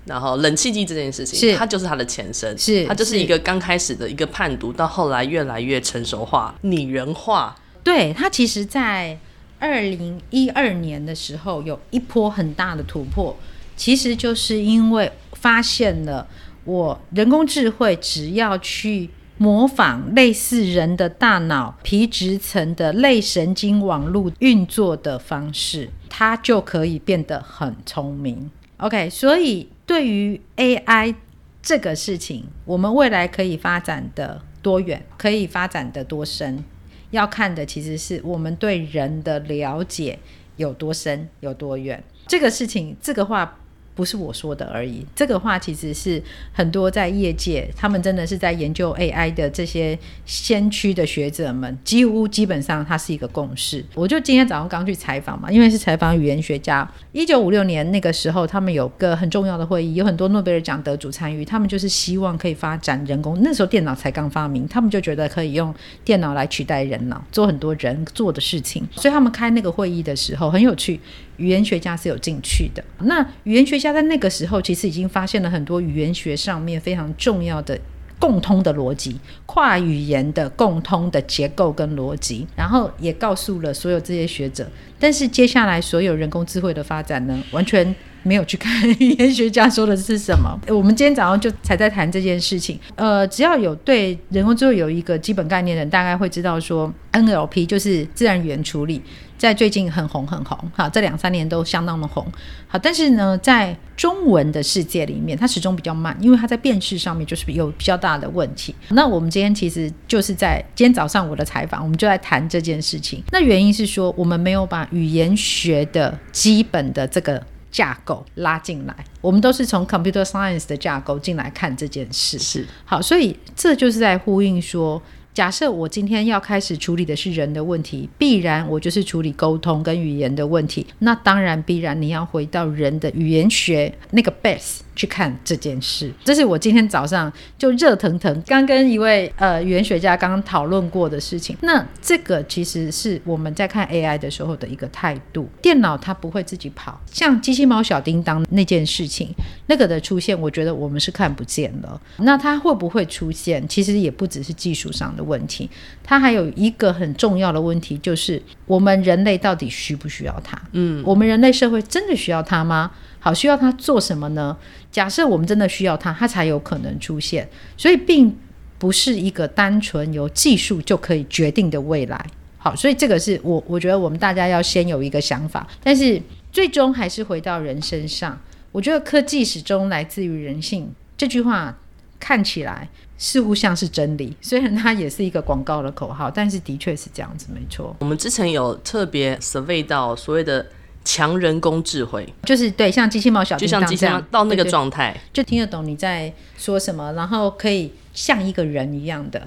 然后冷气机这件事情，是。它就是它的前身，是它就是。一个刚开始的一个判读，到后来越来越成熟化、拟人化。对，它其实在二零一二年的时候有一波很大的突破。其实就是因为发现了，我人工智慧只要去模仿类似人的大脑皮质层的类神经网络运作的方式，它就可以变得很聪明。OK，所以对于 AI 这个事情，我们未来可以发展的多远，可以发展的多深，要看的其实是我们对人的了解有多深、有多远。这个事情，这个话。不是我说的而已，这个话其实是很多在业界，他们真的是在研究 AI 的这些先驱的学者们，几乎基本上它是一个共识。我就今天早上刚去采访嘛，因为是采访语言学家。一九五六年那个时候，他们有个很重要的会议，有很多诺贝尔奖得主参与，他们就是希望可以发展人工。那时候电脑才刚发明，他们就觉得可以用电脑来取代人脑，做很多人做的事情。所以他们开那个会议的时候很有趣。语言学家是有进去的。那语言学家在那个时候，其实已经发现了很多语言学上面非常重要的共通的逻辑，跨语言的共通的结构跟逻辑，然后也告诉了所有这些学者。但是接下来所有人工智慧的发展呢，完全没有去看语言学家说的是什么。我们今天早上就才在谈这件事情。呃，只要有对人工智慧有一个基本概念的人，大概会知道说 NLP 就是自然语言处理。在最近很红很红，好，这两三年都相当的红，好，但是呢，在中文的世界里面，它始终比较慢，因为它在辨识上面就是有比较大的问题。那我们今天其实就是在今天早上我的采访，我们就在谈这件事情。那原因是说，我们没有把语言学的基本的这个架构拉进来，我们都是从 computer science 的架构进来看这件事。是，好，所以这就是在呼应说。假设我今天要开始处理的是人的问题，必然我就是处理沟通跟语言的问题。那当然必然你要回到人的语言学那个 base 去看这件事。这是我今天早上就热腾腾刚跟一位呃语言学家刚刚讨论过的事情。那这个其实是我们在看 AI 的时候的一个态度。电脑它不会自己跑，像机器猫小叮当那件事情，那个的出现，我觉得我们是看不见了。那它会不会出现？其实也不只是技术上的。的问题。它还有一个很重要的问题，就是我们人类到底需不需要它？嗯，我们人类社会真的需要它吗？好，需要它做什么呢？假设我们真的需要它，它才有可能出现。所以，并不是一个单纯由技术就可以决定的未来。好，所以这个是我我觉得我们大家要先有一个想法，但是最终还是回到人身上。我觉得科技始终来自于人性，这句话看起来似乎像是真理，虽然它也是一个广告的口号，但是的确是这样子，没错。我们之前有特别 survey 到所谓的强人工智慧，就是对，像机器猫小叮当这样，就像机器猫到那个状态，就听得懂你在说什么，然后可以像一个人一样的。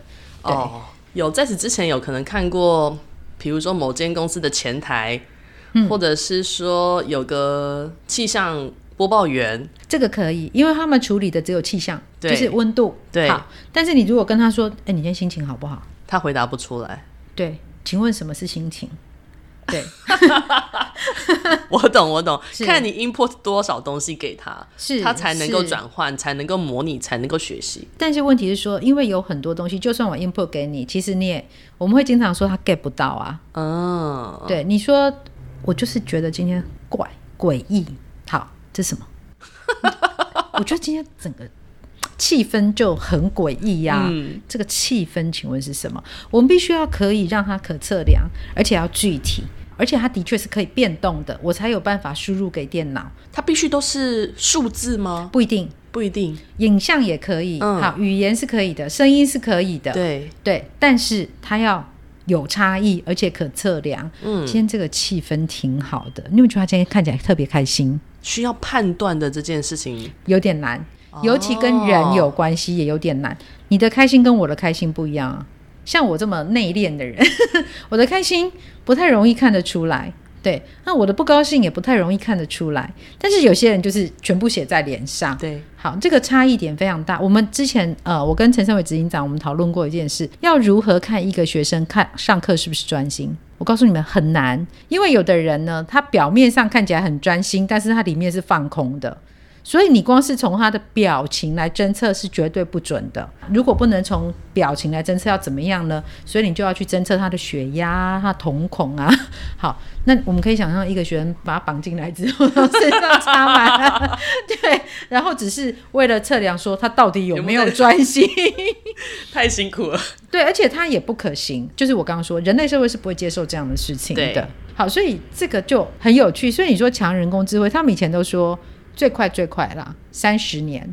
对哦，有在此之前有可能看过，比如说某间公司的前台，嗯、或者是说有个气象。播报员，这个可以，因为他们处理的只有气象，就是温度。对，好。但是你如果跟他说：“哎、欸，你今天心情好不好？”他回答不出来。对，请问什么是心情？对，我懂，我懂。看你 input 多少东西给他，是他才能够转换，才能够模拟，才能够学习。但是问题是说，因为有很多东西，就算我 input 给你，其实你也，我们会经常说他 get 不到啊。嗯，对，你说我就是觉得今天怪诡异。好。这是什么？我觉得今天整个气氛就很诡异呀。嗯、这个气氛，请问是什么？我们必须要可以让它可测量，而且要具体，而且它的确是可以变动的，我才有办法输入给电脑。它必须都是数字吗？不一定，不一定。影像也可以，嗯、好，语言是可以的，声音是可以的，对对。但是它要有差异，而且可测量。嗯，今天这个气氛挺好的，你有没有觉得他今天看起来特别开心？需要判断的这件事情有点难，尤其跟人有关系也有点难。哦、你的开心跟我的开心不一样啊，像我这么内敛的人，我的开心不太容易看得出来。对，那我的不高兴也不太容易看得出来，但是有些人就是全部写在脸上。对，好，这个差异点非常大。我们之前呃，我跟陈昇玮执行长我们讨论过一件事，要如何看一个学生看上课是不是专心？我告诉你们很难，因为有的人呢，他表面上看起来很专心，但是他里面是放空的。所以你光是从他的表情来侦测是绝对不准的。如果不能从表情来侦测，要怎么样呢？所以你就要去侦测他的血压、他瞳孔啊。好，那我们可以想象一个学生把他绑进来之后，身上插满了，对，然后只是为了测量说他到底有没有专心，太辛苦了。对，而且他也不可行。就是我刚刚说，人类社会是不会接受这样的事情的。好，所以这个就很有趣。所以你说强人工智慧，他们以前都说。最快最快啦，三十年，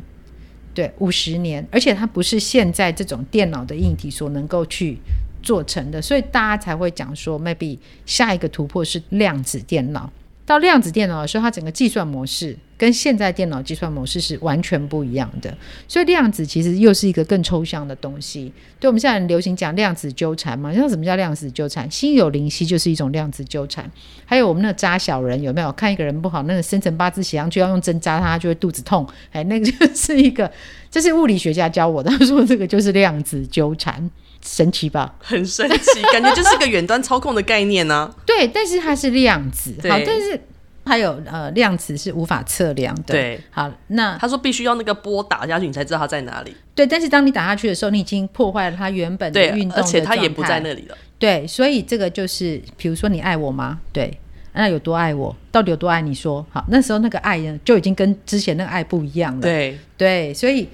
对，五十年，而且它不是现在这种电脑的硬体所能够去做成的，所以大家才会讲说，maybe 下一个突破是量子电脑。到量子电脑的时候，它整个计算模式跟现在电脑计算模式是完全不一样的，所以量子其实又是一个更抽象的东西。对，我们现在很流行讲量子纠缠嘛，你知道什么叫量子纠缠？心有灵犀就是一种量子纠缠。还有我们那扎小人有没有？看一个人不好，那个生辰八字写上去要用针扎他，就会肚子痛。哎，那个就是一个，这是物理学家教我的，他说这个就是量子纠缠。神奇吧？很神奇，感觉就是个远端操控的概念呢、啊。对，但是它是量子，好，但是还有呃，量子是无法测量的。对，好，那他说必须要那个波打下去，你才知道它在哪里。对，但是当你打下去的时候，你已经破坏了它原本的运动，而且它也不在那里了。对，所以这个就是，比如说你爱我吗？对，那有多爱我？到底有多爱？你说好，那时候那个爱呢，就已经跟之前那个爱不一样了。对，对，所以。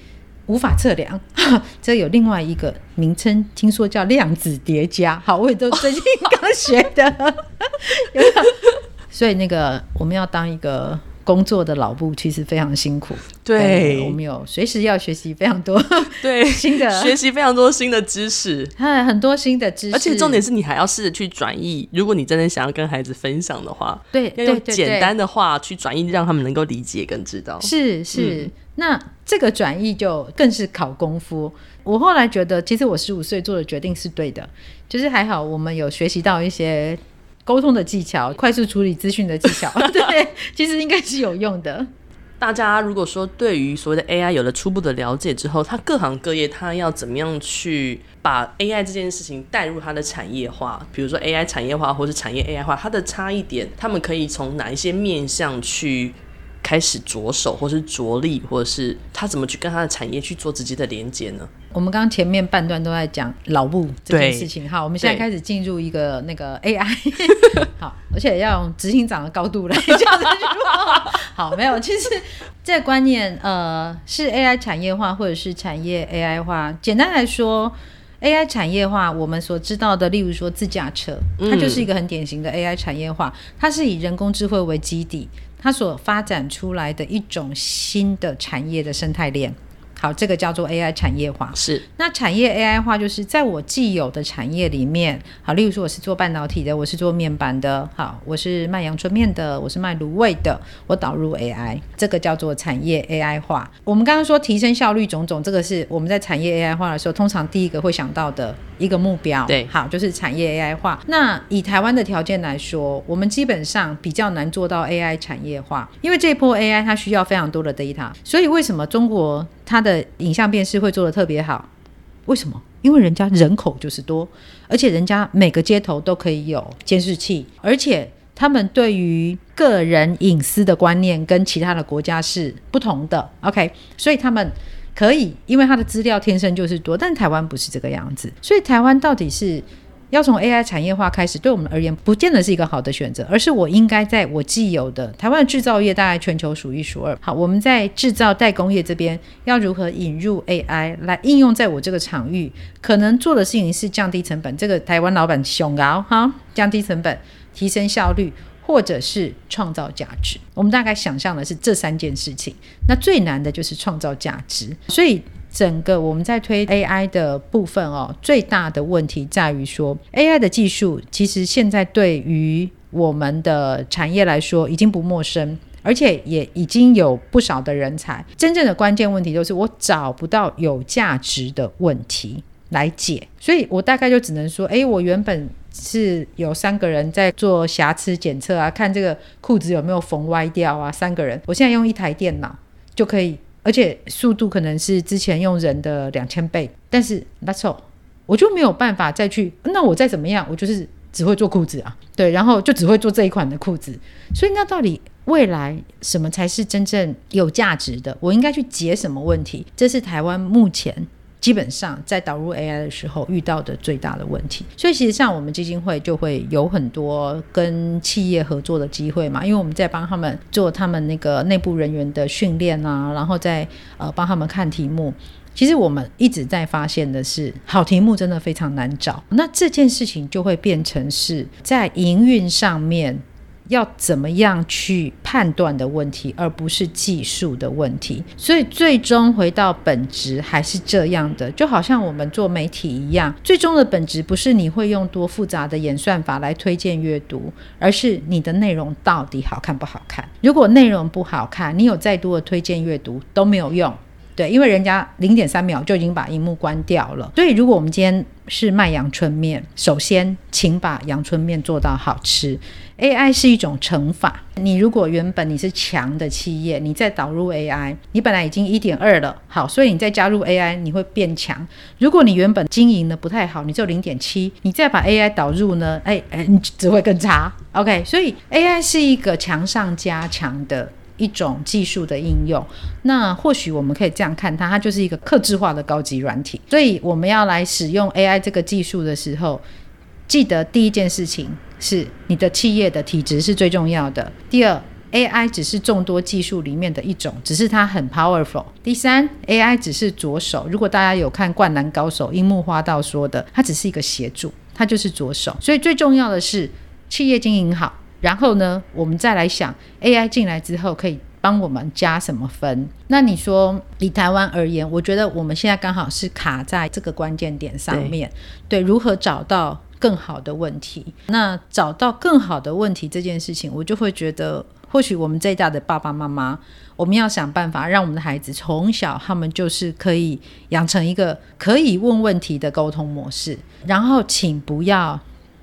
无法测量，这有另外一个名称，听说叫量子叠加。好，我也都最近刚学的，有有？所以那个我们要当一个工作的老布，其实非常辛苦。对，我们有随时要学习非常多 对新的学习非常多新的知识，哎，很多新的知识。而且重点是你还要试着去转译。如果你真的想要跟孩子分享的话，对，要用简单的话去转译，让他们能够理解跟知道。是是。嗯那这个转译就更是考功夫。我后来觉得，其实我十五岁做的决定是对的，就是还好我们有学习到一些沟通的技巧，快速处理资讯的技巧。对，其实应该是有用的。大家如果说对于所谓的 AI 有了初步的了解之后，它各行各业它要怎么样去把 AI 这件事情带入它的产业化？比如说 AI 产业化或是产业 AI 化，它的差异点，他们可以从哪一些面向去？开始着手，或是着力，或者是他怎么去跟他的产业去做直接的连接呢？我们刚刚前面半段都在讲劳务这件事情，好，我们现在开始进入一个那个 AI，好，而且要用执行长的高度来讲这句话。好，没有，其实这个观念，呃，是 AI 产业化或者是产业 AI 化。简单来说，AI 产业化，我们所知道的，例如说自驾车，它就是一个很典型的 AI 产业化，它是以人工智慧为基底，它所发展出来的一种新的产业的生态链。好，这个叫做 AI 产业化。是，那产业 AI 化就是在我既有的产业里面，好，例如说我是做半导体的，我是做面板的，好，我是卖阳春面的，我是卖卤味的，我导入 AI，这个叫做产业 AI 化。我们刚刚说提升效率种种，这个是我们在产业 AI 化的时候，通常第一个会想到的一个目标。对，好，就是产业 AI 化。那以台湾的条件来说，我们基本上比较难做到 AI 产业化，因为这波 AI 它需要非常多的 data，所以为什么中国？它的影像辨识会做得特别好，为什么？因为人家人口就是多，而且人家每个街头都可以有监视器，而且他们对于个人隐私的观念跟其他的国家是不同的。OK，所以他们可以，因为它的资料天生就是多，但台湾不是这个样子，所以台湾到底是？要从 AI 产业化开始，对我们而言，不见得是一个好的选择，而是我应该在我既有的台湾的制造业，大概全球数一数二。好，我们在制造代工业这边要如何引入 AI 来应用在我这个场域？可能做的事情是降低成本，这个台湾老板胸高哈，降低成本，提升效率，或者是创造价值。我们大概想象的是这三件事情，那最难的就是创造价值，所以。整个我们在推 AI 的部分哦，最大的问题在于说，AI 的技术其实现在对于我们的产业来说已经不陌生，而且也已经有不少的人才。真正的关键问题就是我找不到有价值的问题来解，所以我大概就只能说，诶，我原本是有三个人在做瑕疵检测啊，看这个裤子有没有缝歪掉啊，三个人，我现在用一台电脑就可以。而且速度可能是之前用人的两千倍，但是 that's all，我就没有办法再去。那我再怎么样，我就是只会做裤子啊，对，然后就只会做这一款的裤子。所以那到底未来什么才是真正有价值的？我应该去解什么问题？这是台湾目前。基本上在导入 AI 的时候遇到的最大的问题，所以其实像我们基金会就会有很多跟企业合作的机会嘛，因为我们在帮他们做他们那个内部人员的训练啊，然后再呃帮他们看题目。其实我们一直在发现的是，好题目真的非常难找，那这件事情就会变成是在营运上面。要怎么样去判断的问题，而不是技术的问题。所以最终回到本质还是这样的，就好像我们做媒体一样，最终的本质不是你会用多复杂的演算法来推荐阅读，而是你的内容到底好看不好看。如果内容不好看，你有再多的推荐阅读都没有用。对，因为人家零点三秒就已经把荧幕关掉了。所以，如果我们今天是卖阳春面，首先请把阳春面做到好吃。AI 是一种乘法。你如果原本你是强的企业，你再导入 AI，你本来已经一点二了，好，所以你再加入 AI，你会变强。如果你原本经营的不太好，你只有零点七，你再把 AI 导入呢，哎哎，你只会更差。OK，所以 AI 是一个强上加强的。一种技术的应用，那或许我们可以这样看它，它就是一个客制化的高级软体。所以我们要来使用 AI 这个技术的时候，记得第一件事情是你的企业的体质是最重要的。第二，AI 只是众多技术里面的一种，只是它很 powerful。第三，AI 只是左手。如果大家有看《灌篮高手》樱木花道说的，它只是一个协助，它就是左手。所以最重要的是企业经营好。然后呢，我们再来想 AI 进来之后可以帮我们加什么分？那你说以台湾而言，我觉得我们现在刚好是卡在这个关键点上面，对，对，如何找到更好的问题？那找到更好的问题这件事情，我就会觉得，或许我们这一代的爸爸妈妈，我们要想办法让我们的孩子从小他们就是可以养成一个可以问问题的沟通模式，然后请不要。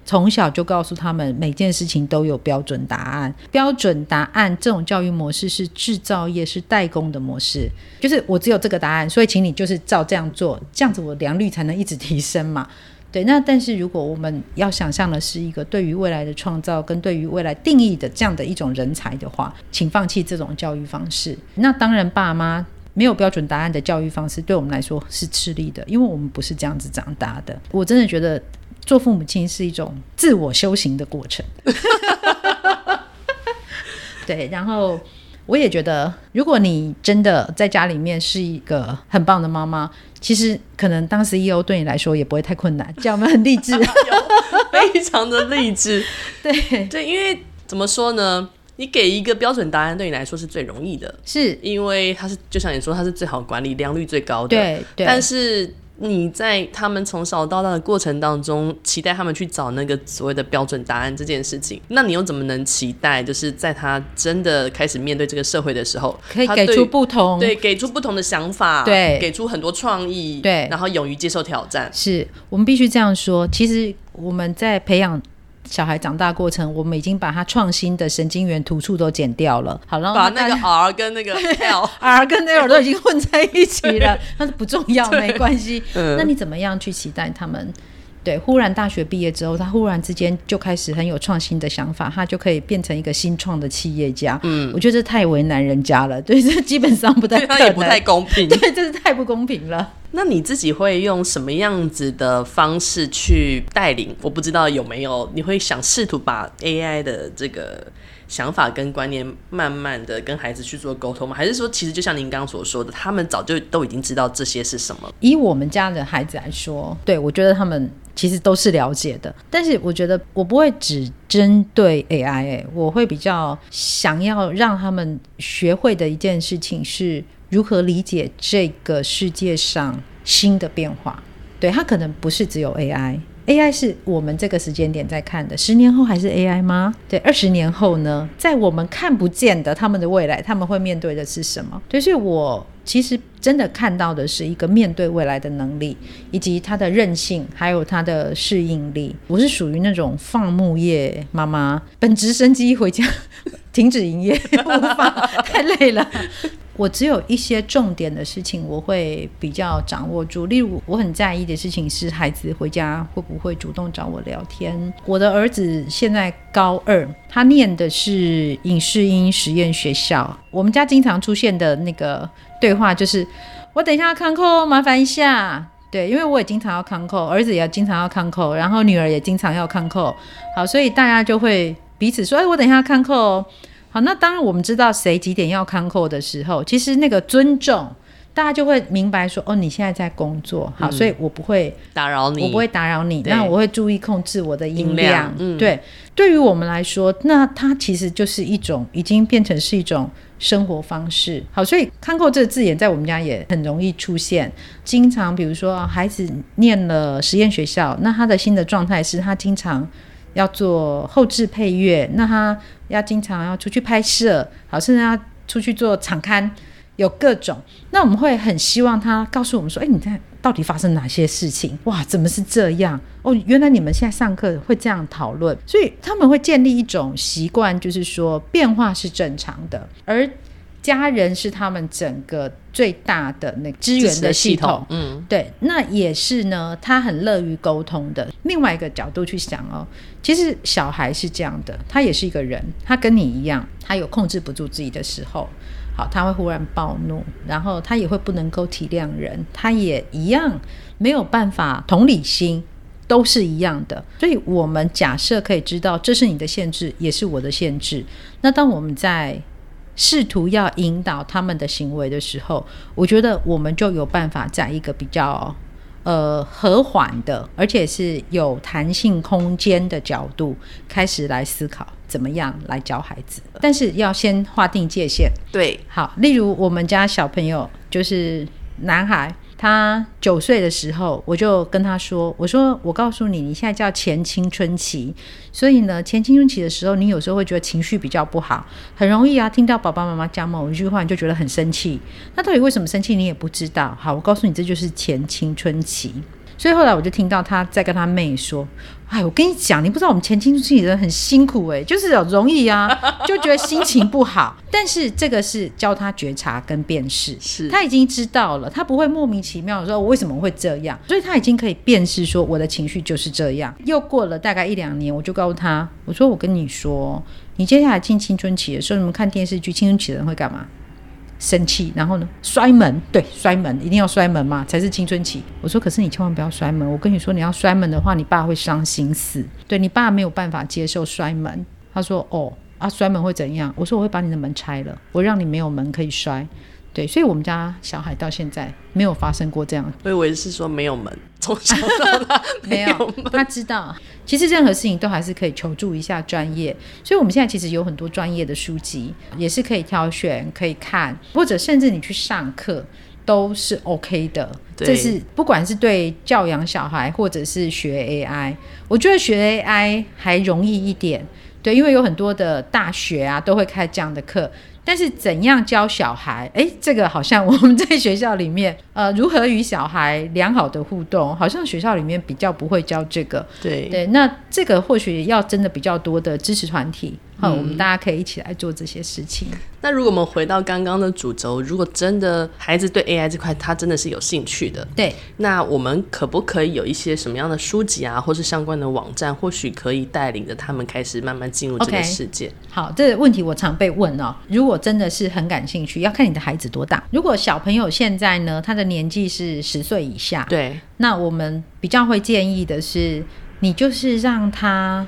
从小就告诉他们每件事情都有标准答案，标准答案这种教育模式是制造业是代工的模式，就是我只有这个答案，所以请你就是照这样做，这样子我良率才能一直提升嘛。对，那但是如果我们要想象的是一个对于未来的创造跟对于未来定义的这样的一种人才的话，请放弃这种教育方式。那当然，爸妈没有标准答案的教育方式，对我们来说是吃力的，因为我们不是这样子长大的。我真的觉得做父母亲是一种自我修行的过程。对，然后我也觉得，如果你真的在家里面是一个很棒的妈妈，其实可能当 CEO 对你来说也不会太困难，这样我们很励志，非常的励志。对对，因为怎么说呢？你给一个标准答案对你来说是最容易的，是因为它是就像你说，它是最好管理、良率最高的。对，对。但是你在他们从小到大的过程当中，期待他们去找那个所谓的标准答案这件事情，那你又怎么能期待，就是在他真的开始面对这个社会的时候，可以给出不同，对，给出不同的想法，对，给出很多创意，对，然后勇于接受挑战。是我们必须这样说。其实我们在培养。小孩长大过程，我们已经把他创新的神经元突触都剪掉了。好，然后把那个 R 跟那个 L，R 跟 L 都已经混在一起了，那是不重要，没关系。那你怎么样去期待他们？对，忽然大学毕业之后，他忽然之间就开始很有创新的想法，他就可以变成一个新创的企业家。嗯，我觉得这太为难人家了，对，这基本上不太 可能，他也不太公平。对，这是太不公平了。那你自己会用什么样子的方式去带领？我不知道有没有，你会想试图把 AI 的这个想法跟观念，慢慢的跟孩子去做沟通吗？还是说，其实就像您刚刚所说的，他们早就都已经知道这些是什么？以我们家的孩子来说，对，我觉得他们。其实都是了解的，但是我觉得我不会只针对 AI，我会比较想要让他们学会的一件事情是如何理解这个世界上新的变化。对，它可能不是只有 AI AI 是我们这个时间点在看的，十年后还是 AI 吗？对，二十年后呢？在我们看不见的他们的未来，他们会面对的是什么？对，所以我。其实真的看到的是一个面对未来的能力，以及他的韧性，还有他的适应力。我是属于那种放牧业妈妈，本职生机回家停止营业，无法太累了。我只有一些重点的事情，我会比较掌握住。例如，我很在意的事情是孩子回家会不会主动找我聊天。我的儿子现在高二，他念的是影视音实验学校。我们家经常出现的那个对话就是：“我等一下要看扣，麻烦一下。”对，因为我也经常要看扣，儿子也经常要看扣，然后女儿也经常要看扣。好，所以大家就会彼此说：“哎，我等一下要看课。”好，那当我们知道谁几点要看扣的时候，其实那个尊重，大家就会明白说，哦，你现在在工作，好，嗯、所以我不会打扰你，我不会打扰你，那我会注意控制我的音量。音量嗯、对，对于我们来说，那它其实就是一种已经变成是一种生活方式。好，所以看课这个字眼在我们家也很容易出现，经常比如说孩子念了实验学校，那他的新的状态是他经常。要做后制配乐，那他要经常要出去拍摄，好，甚至要出去做场刊，有各种。那我们会很希望他告诉我们说：“哎，你看到底发生哪些事情？哇，怎么是这样？哦，原来你们现在上课会这样讨论。”所以他们会建立一种习惯，就是说变化是正常的，而。家人是他们整个最大的那个资源的系统，系统嗯，对，那也是呢，他很乐于沟通的。另外一个角度去想哦，其实小孩是这样的，他也是一个人，他跟你一样，他有控制不住自己的时候，好，他会忽然暴怒，然后他也会不能够体谅人，他也一样没有办法同理心，都是一样的。所以，我们假设可以知道，这是你的限制，也是我的限制。那当我们在试图要引导他们的行为的时候，我觉得我们就有办法在一个比较呃和缓的，而且是有弹性空间的角度开始来思考怎么样来教孩子。但是要先划定界限。对，好，例如我们家小朋友就是男孩。他九岁的时候，我就跟他说：“我说，我告诉你，你现在叫前青春期，所以呢，前青春期的时候，你有时候会觉得情绪比较不好，很容易啊，听到爸爸妈妈讲某一句话，你就觉得很生气。那到底为什么生气，你也不知道。好，我告诉你，这就是前青春期。”所以后来我就听到他在跟他妹说：“哎，我跟你讲，你不知道我们前青春期的人很辛苦哎，就是有容易啊，就觉得心情不好。但是这个是教他觉察跟辨识，是他已经知道了，他不会莫名其妙的说我为什么会这样，所以他已经可以辨识说我的情绪就是这样。又过了大概一两年，我就告诉他，我说我跟你说，你接下来进青春期的时候，你们看电视剧，青春期的人会干嘛？生气，然后呢，摔门，对，摔门一定要摔门嘛，才是青春期。我说，可是你千万不要摔门。我跟你说，你要摔门的话，你爸会伤心死。对，你爸没有办法接受摔门。他说，哦，啊，摔门会怎样？我说，我会把你的门拆了，我让你没有门可以摔。对，所以我们家小孩到现在没有发生过这样。我以为是说没有门，从小到大 没有门。没有，他知道，其实任何事情都还是可以求助一下专业。所以我们现在其实有很多专业的书籍，也是可以挑选、可以看，或者甚至你去上课都是 OK 的。对，这是不管是对教养小孩，或者是学 AI，我觉得学 AI 还容易一点。对，因为有很多的大学啊都会开这样的课。但是怎样教小孩？诶，这个好像我们在学校里面，呃，如何与小孩良好的互动，好像学校里面比较不会教这个。对对，那这个或许要真的比较多的支持团体。好，我们大家可以一起来做这些事情。嗯、那如果我们回到刚刚的主轴，如果真的孩子对 AI 这块他真的是有兴趣的，对，那我们可不可以有一些什么样的书籍啊，或是相关的网站，或许可以带领着他们开始慢慢进入这个世界？Okay. 好，这个问题我常被问哦。如果真的是很感兴趣，要看你的孩子多大。如果小朋友现在呢，他的年纪是十岁以下，对，那我们比较会建议的是，你就是让他。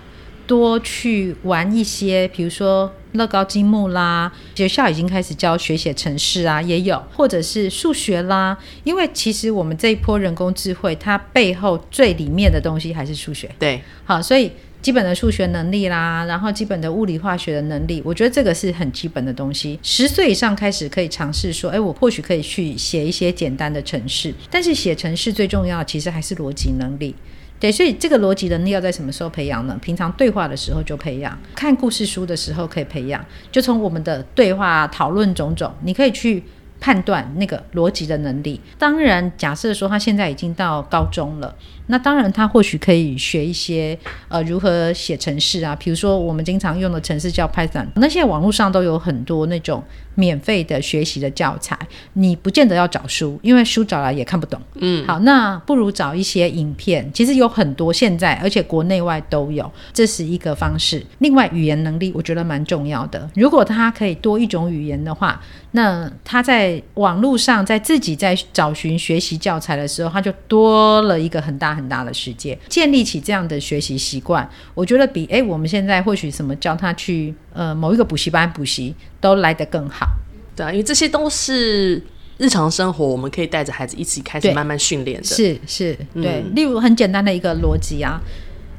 多去玩一些，比如说乐高积木啦，学校已经开始教学写程式啊，也有，或者是数学啦。因为其实我们这一波人工智慧，它背后最里面的东西还是数学。对，好，所以基本的数学能力啦，然后基本的物理化学的能力，我觉得这个是很基本的东西。十岁以上开始可以尝试说，哎，我或许可以去写一些简单的程式，但是写程式最重要的其实还是逻辑能力。对，所以这个逻辑能力要在什么时候培养呢？平常对话的时候就培养，看故事书的时候可以培养，就从我们的对话讨论种种，你可以去判断那个逻辑的能力。当然，假设说他现在已经到高中了。那当然，他或许可以学一些呃如何写程式啊，比如说我们经常用的程式叫 Python。那现在网络上都有很多那种免费的学习的教材，你不见得要找书，因为书找来也看不懂。嗯，好，那不如找一些影片，其实有很多现在，而且国内外都有，这是一个方式。另外，语言能力我觉得蛮重要的。如果他可以多一种语言的话，那他在网络上在自己在找寻学习教材的时候，他就多了一个很大。很大的世界，建立起这样的学习习惯，我觉得比诶我们现在或许什么教他去呃某一个补习班补习都来得更好。对啊，因为这些都是日常生活，我们可以带着孩子一起开始慢慢训练的。是是，对。嗯、例如很简单的一个逻辑啊，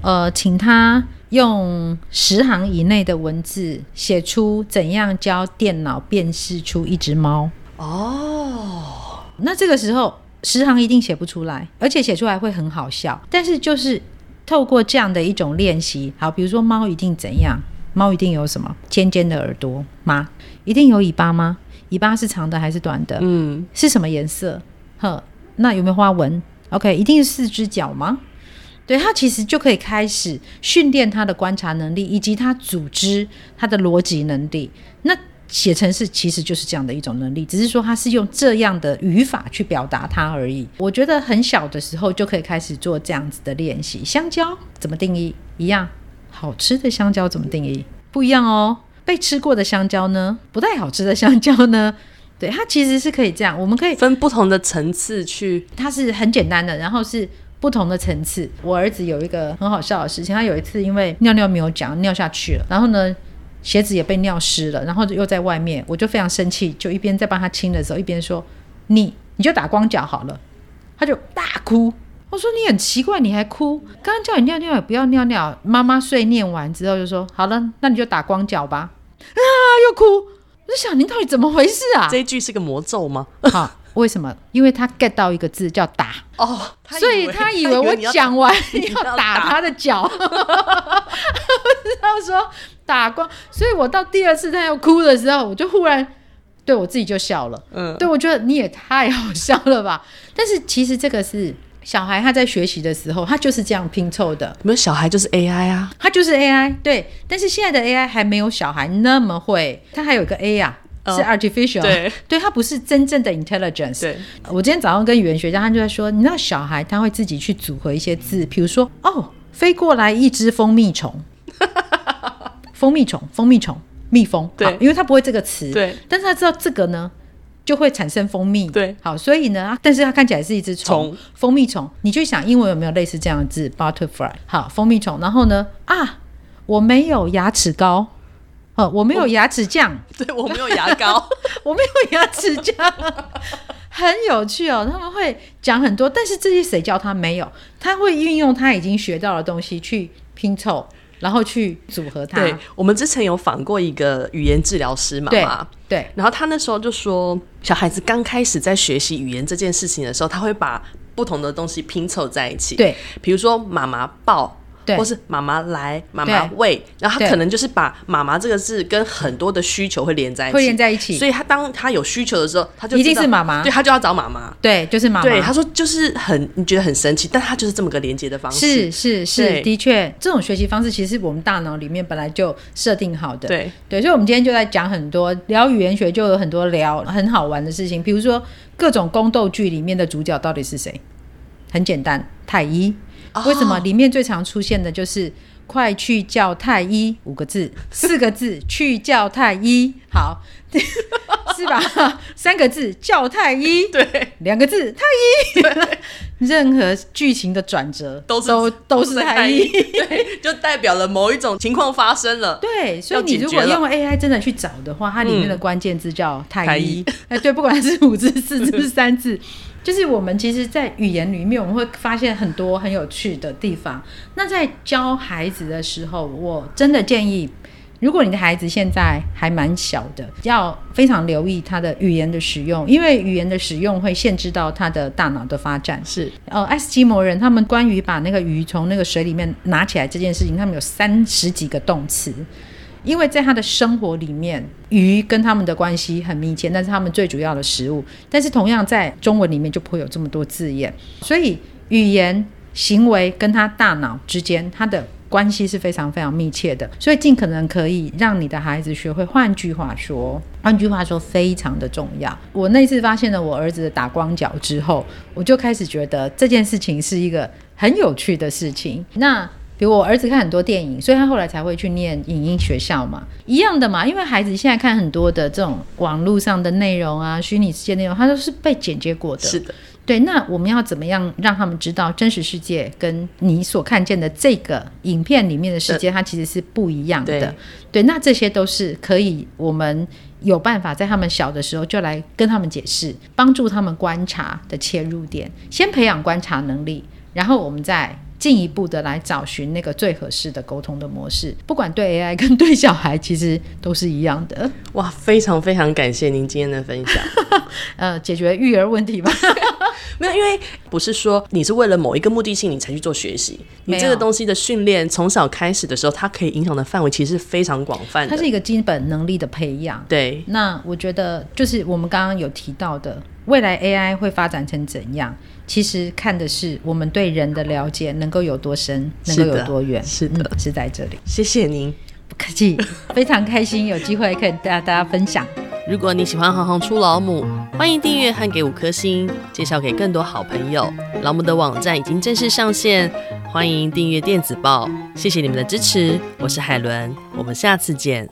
呃，请他用十行以内的文字写出怎样教电脑辨识出一只猫。哦，那这个时候。十行一定写不出来，而且写出来会很好笑。但是就是透过这样的一种练习，好，比如说猫一定怎样？猫一定有什么？尖尖的耳朵吗？一定有尾巴吗？尾巴是长的还是短的？嗯，是什么颜色？呵，那有没有花纹？OK，一定是四只脚吗？对，它其实就可以开始训练它的观察能力，以及它组织它的逻辑能力。那写程式其实就是这样的一种能力，只是说它是用这样的语法去表达它而已。我觉得很小的时候就可以开始做这样子的练习。香蕉怎么定义？一样，好吃的香蕉怎么定义？不一样哦。被吃过的香蕉呢？不太好吃的香蕉呢？对，它其实是可以这样，我们可以分不同的层次去。它是很简单的，然后是不同的层次。我儿子有一个很好笑的事情，他有一次因为尿尿没有讲，尿下去了，然后呢，鞋子也被尿湿了，然后又在外面，我就非常生气，就一边在帮他清的时候，一边说：“你你就打光脚好了。”他就大哭。我说：“你很奇怪，你还哭？刚刚叫你尿尿也不要尿尿。”妈妈碎念完之后就说：“好了，那你就打光脚吧。”啊，又哭。我就想，你到底怎么回事啊？这一句是个魔咒吗？好，为什么？因为他 get 到一个字叫打哦，所以他以为我讲完要打他的脚。他说。打光，所以我到第二次他要哭的时候，我就忽然对我自己就笑了。嗯，对，我觉得你也太好笑了吧。但是其实这个是小孩他在学习的时候，他就是这样拼凑的。没有小孩就是 AI 啊，他就是 AI。对，但是现在的 AI 还没有小孩那么会，他还有一个 A 啊，哦、是 artificial。对，对，他不是真正的 intelligence。对，我今天早上跟语言学家，他就在说，你知道小孩他会自己去组合一些字，比如说哦，飞过来一只蜂蜜虫。蜂蜜虫，蜂蜜虫，蜜蜂，对，因为他不会这个词，对，但是他知道这个呢，就会产生蜂蜜。对，好，所以呢，但是它看起来是一只虫，蜂蜜虫。你就想英文有没有类似这样的字？Butterfly。好，蜂蜜虫。然后呢，啊，我没有牙齿膏，哦，我没有牙齿酱，对，我没有牙膏，我没有牙齿酱，很有趣哦。他们会讲很多，但是这些谁教他没有？他会运用他已经学到的东西去拼凑。然后去组合它。对，我们之前有访过一个语言治疗师妈妈，对，然后他那时候就说，小孩子刚开始在学习语言这件事情的时候，他会把不同的东西拼凑在一起。对，比如说妈妈抱。或是妈妈来，妈妈喂，然后他可能就是把妈妈这个字跟很多的需求会连在一起，会连在一起。所以他当他有需求的时候，他就一定是妈妈，对，他就要找妈妈，对，就是妈妈。对，他说就是很你觉得很神奇，但他就是这么个连接的方式。是是是，的确，这种学习方式其实是我们大脑里面本来就设定好的。对对，所以我们今天就在讲很多聊语言学，就有很多聊很好玩的事情，比如说各种宫斗剧里面的主角到底是谁？很简单，太医。为什么里面最常出现的就是？快去叫太医五个字，四个字去叫太医，好，是吧？三个字叫 太医，对，两个字太医，任何剧情的转折都是都都是太医，对，就代表了某一种情况发生了。对，所以你如果用 AI 真的去找的话，它里面的关键字叫太医，哎，对，不管是五字、四字、三字。就是我们其实，在语言里面，我们会发现很多很有趣的地方。那在教孩子的时候，我真的建议，如果你的孩子现在还蛮小的，要非常留意他的语言的使用，因为语言的使用会限制到他的大脑的发展。是，呃，爱斯基摩人他们关于把那个鱼从那个水里面拿起来这件事情，他们有三十几个动词。因为在他的生活里面，鱼跟他们的关系很密切，那是他们最主要的食物。但是同样在中文里面就不会有这么多字眼，所以语言行为跟他大脑之间，他的关系是非常非常密切的。所以尽可能可以让你的孩子学会。换句话说，换句话说，非常的重要。我那次发现了我儿子的打光脚之后，我就开始觉得这件事情是一个很有趣的事情。那。比如我儿子看很多电影，所以他后来才会去念影音学校嘛，一样的嘛。因为孩子现在看很多的这种网络上的内容啊，虚拟世界内容，他都是被剪接过的。是的，对。那我们要怎么样让他们知道真实世界跟你所看见的这个影片里面的世界，它其实是不一样的。对，对，那这些都是可以，我们有办法在他们小的时候就来跟他们解释，帮助他们观察的切入点，先培养观察能力，然后我们再。进一步的来找寻那个最合适的沟通的模式，不管对 AI 跟对小孩，其实都是一样的。哇，非常非常感谢您今天的分享。呃，解决育儿问题吧？没有，因为不是说你是为了某一个目的性你才去做学习，你这个东西的训练从小开始的时候，它可以影响的范围其实是非常广泛的。它是一个基本能力的培养。对，那我觉得就是我们刚刚有提到的，未来 AI 会发展成怎样？其实看的是我们对人的了解能够有多深，能够有多远。是的，嗯，是在这里。谢谢您，不客气，非常开心有机会可以带大家分享。如果你喜欢行行出老母，欢迎订阅和给五颗星，介绍给更多好朋友。老母的网站已经正式上线，欢迎订阅电子报。谢谢你们的支持，我是海伦，我们下次见。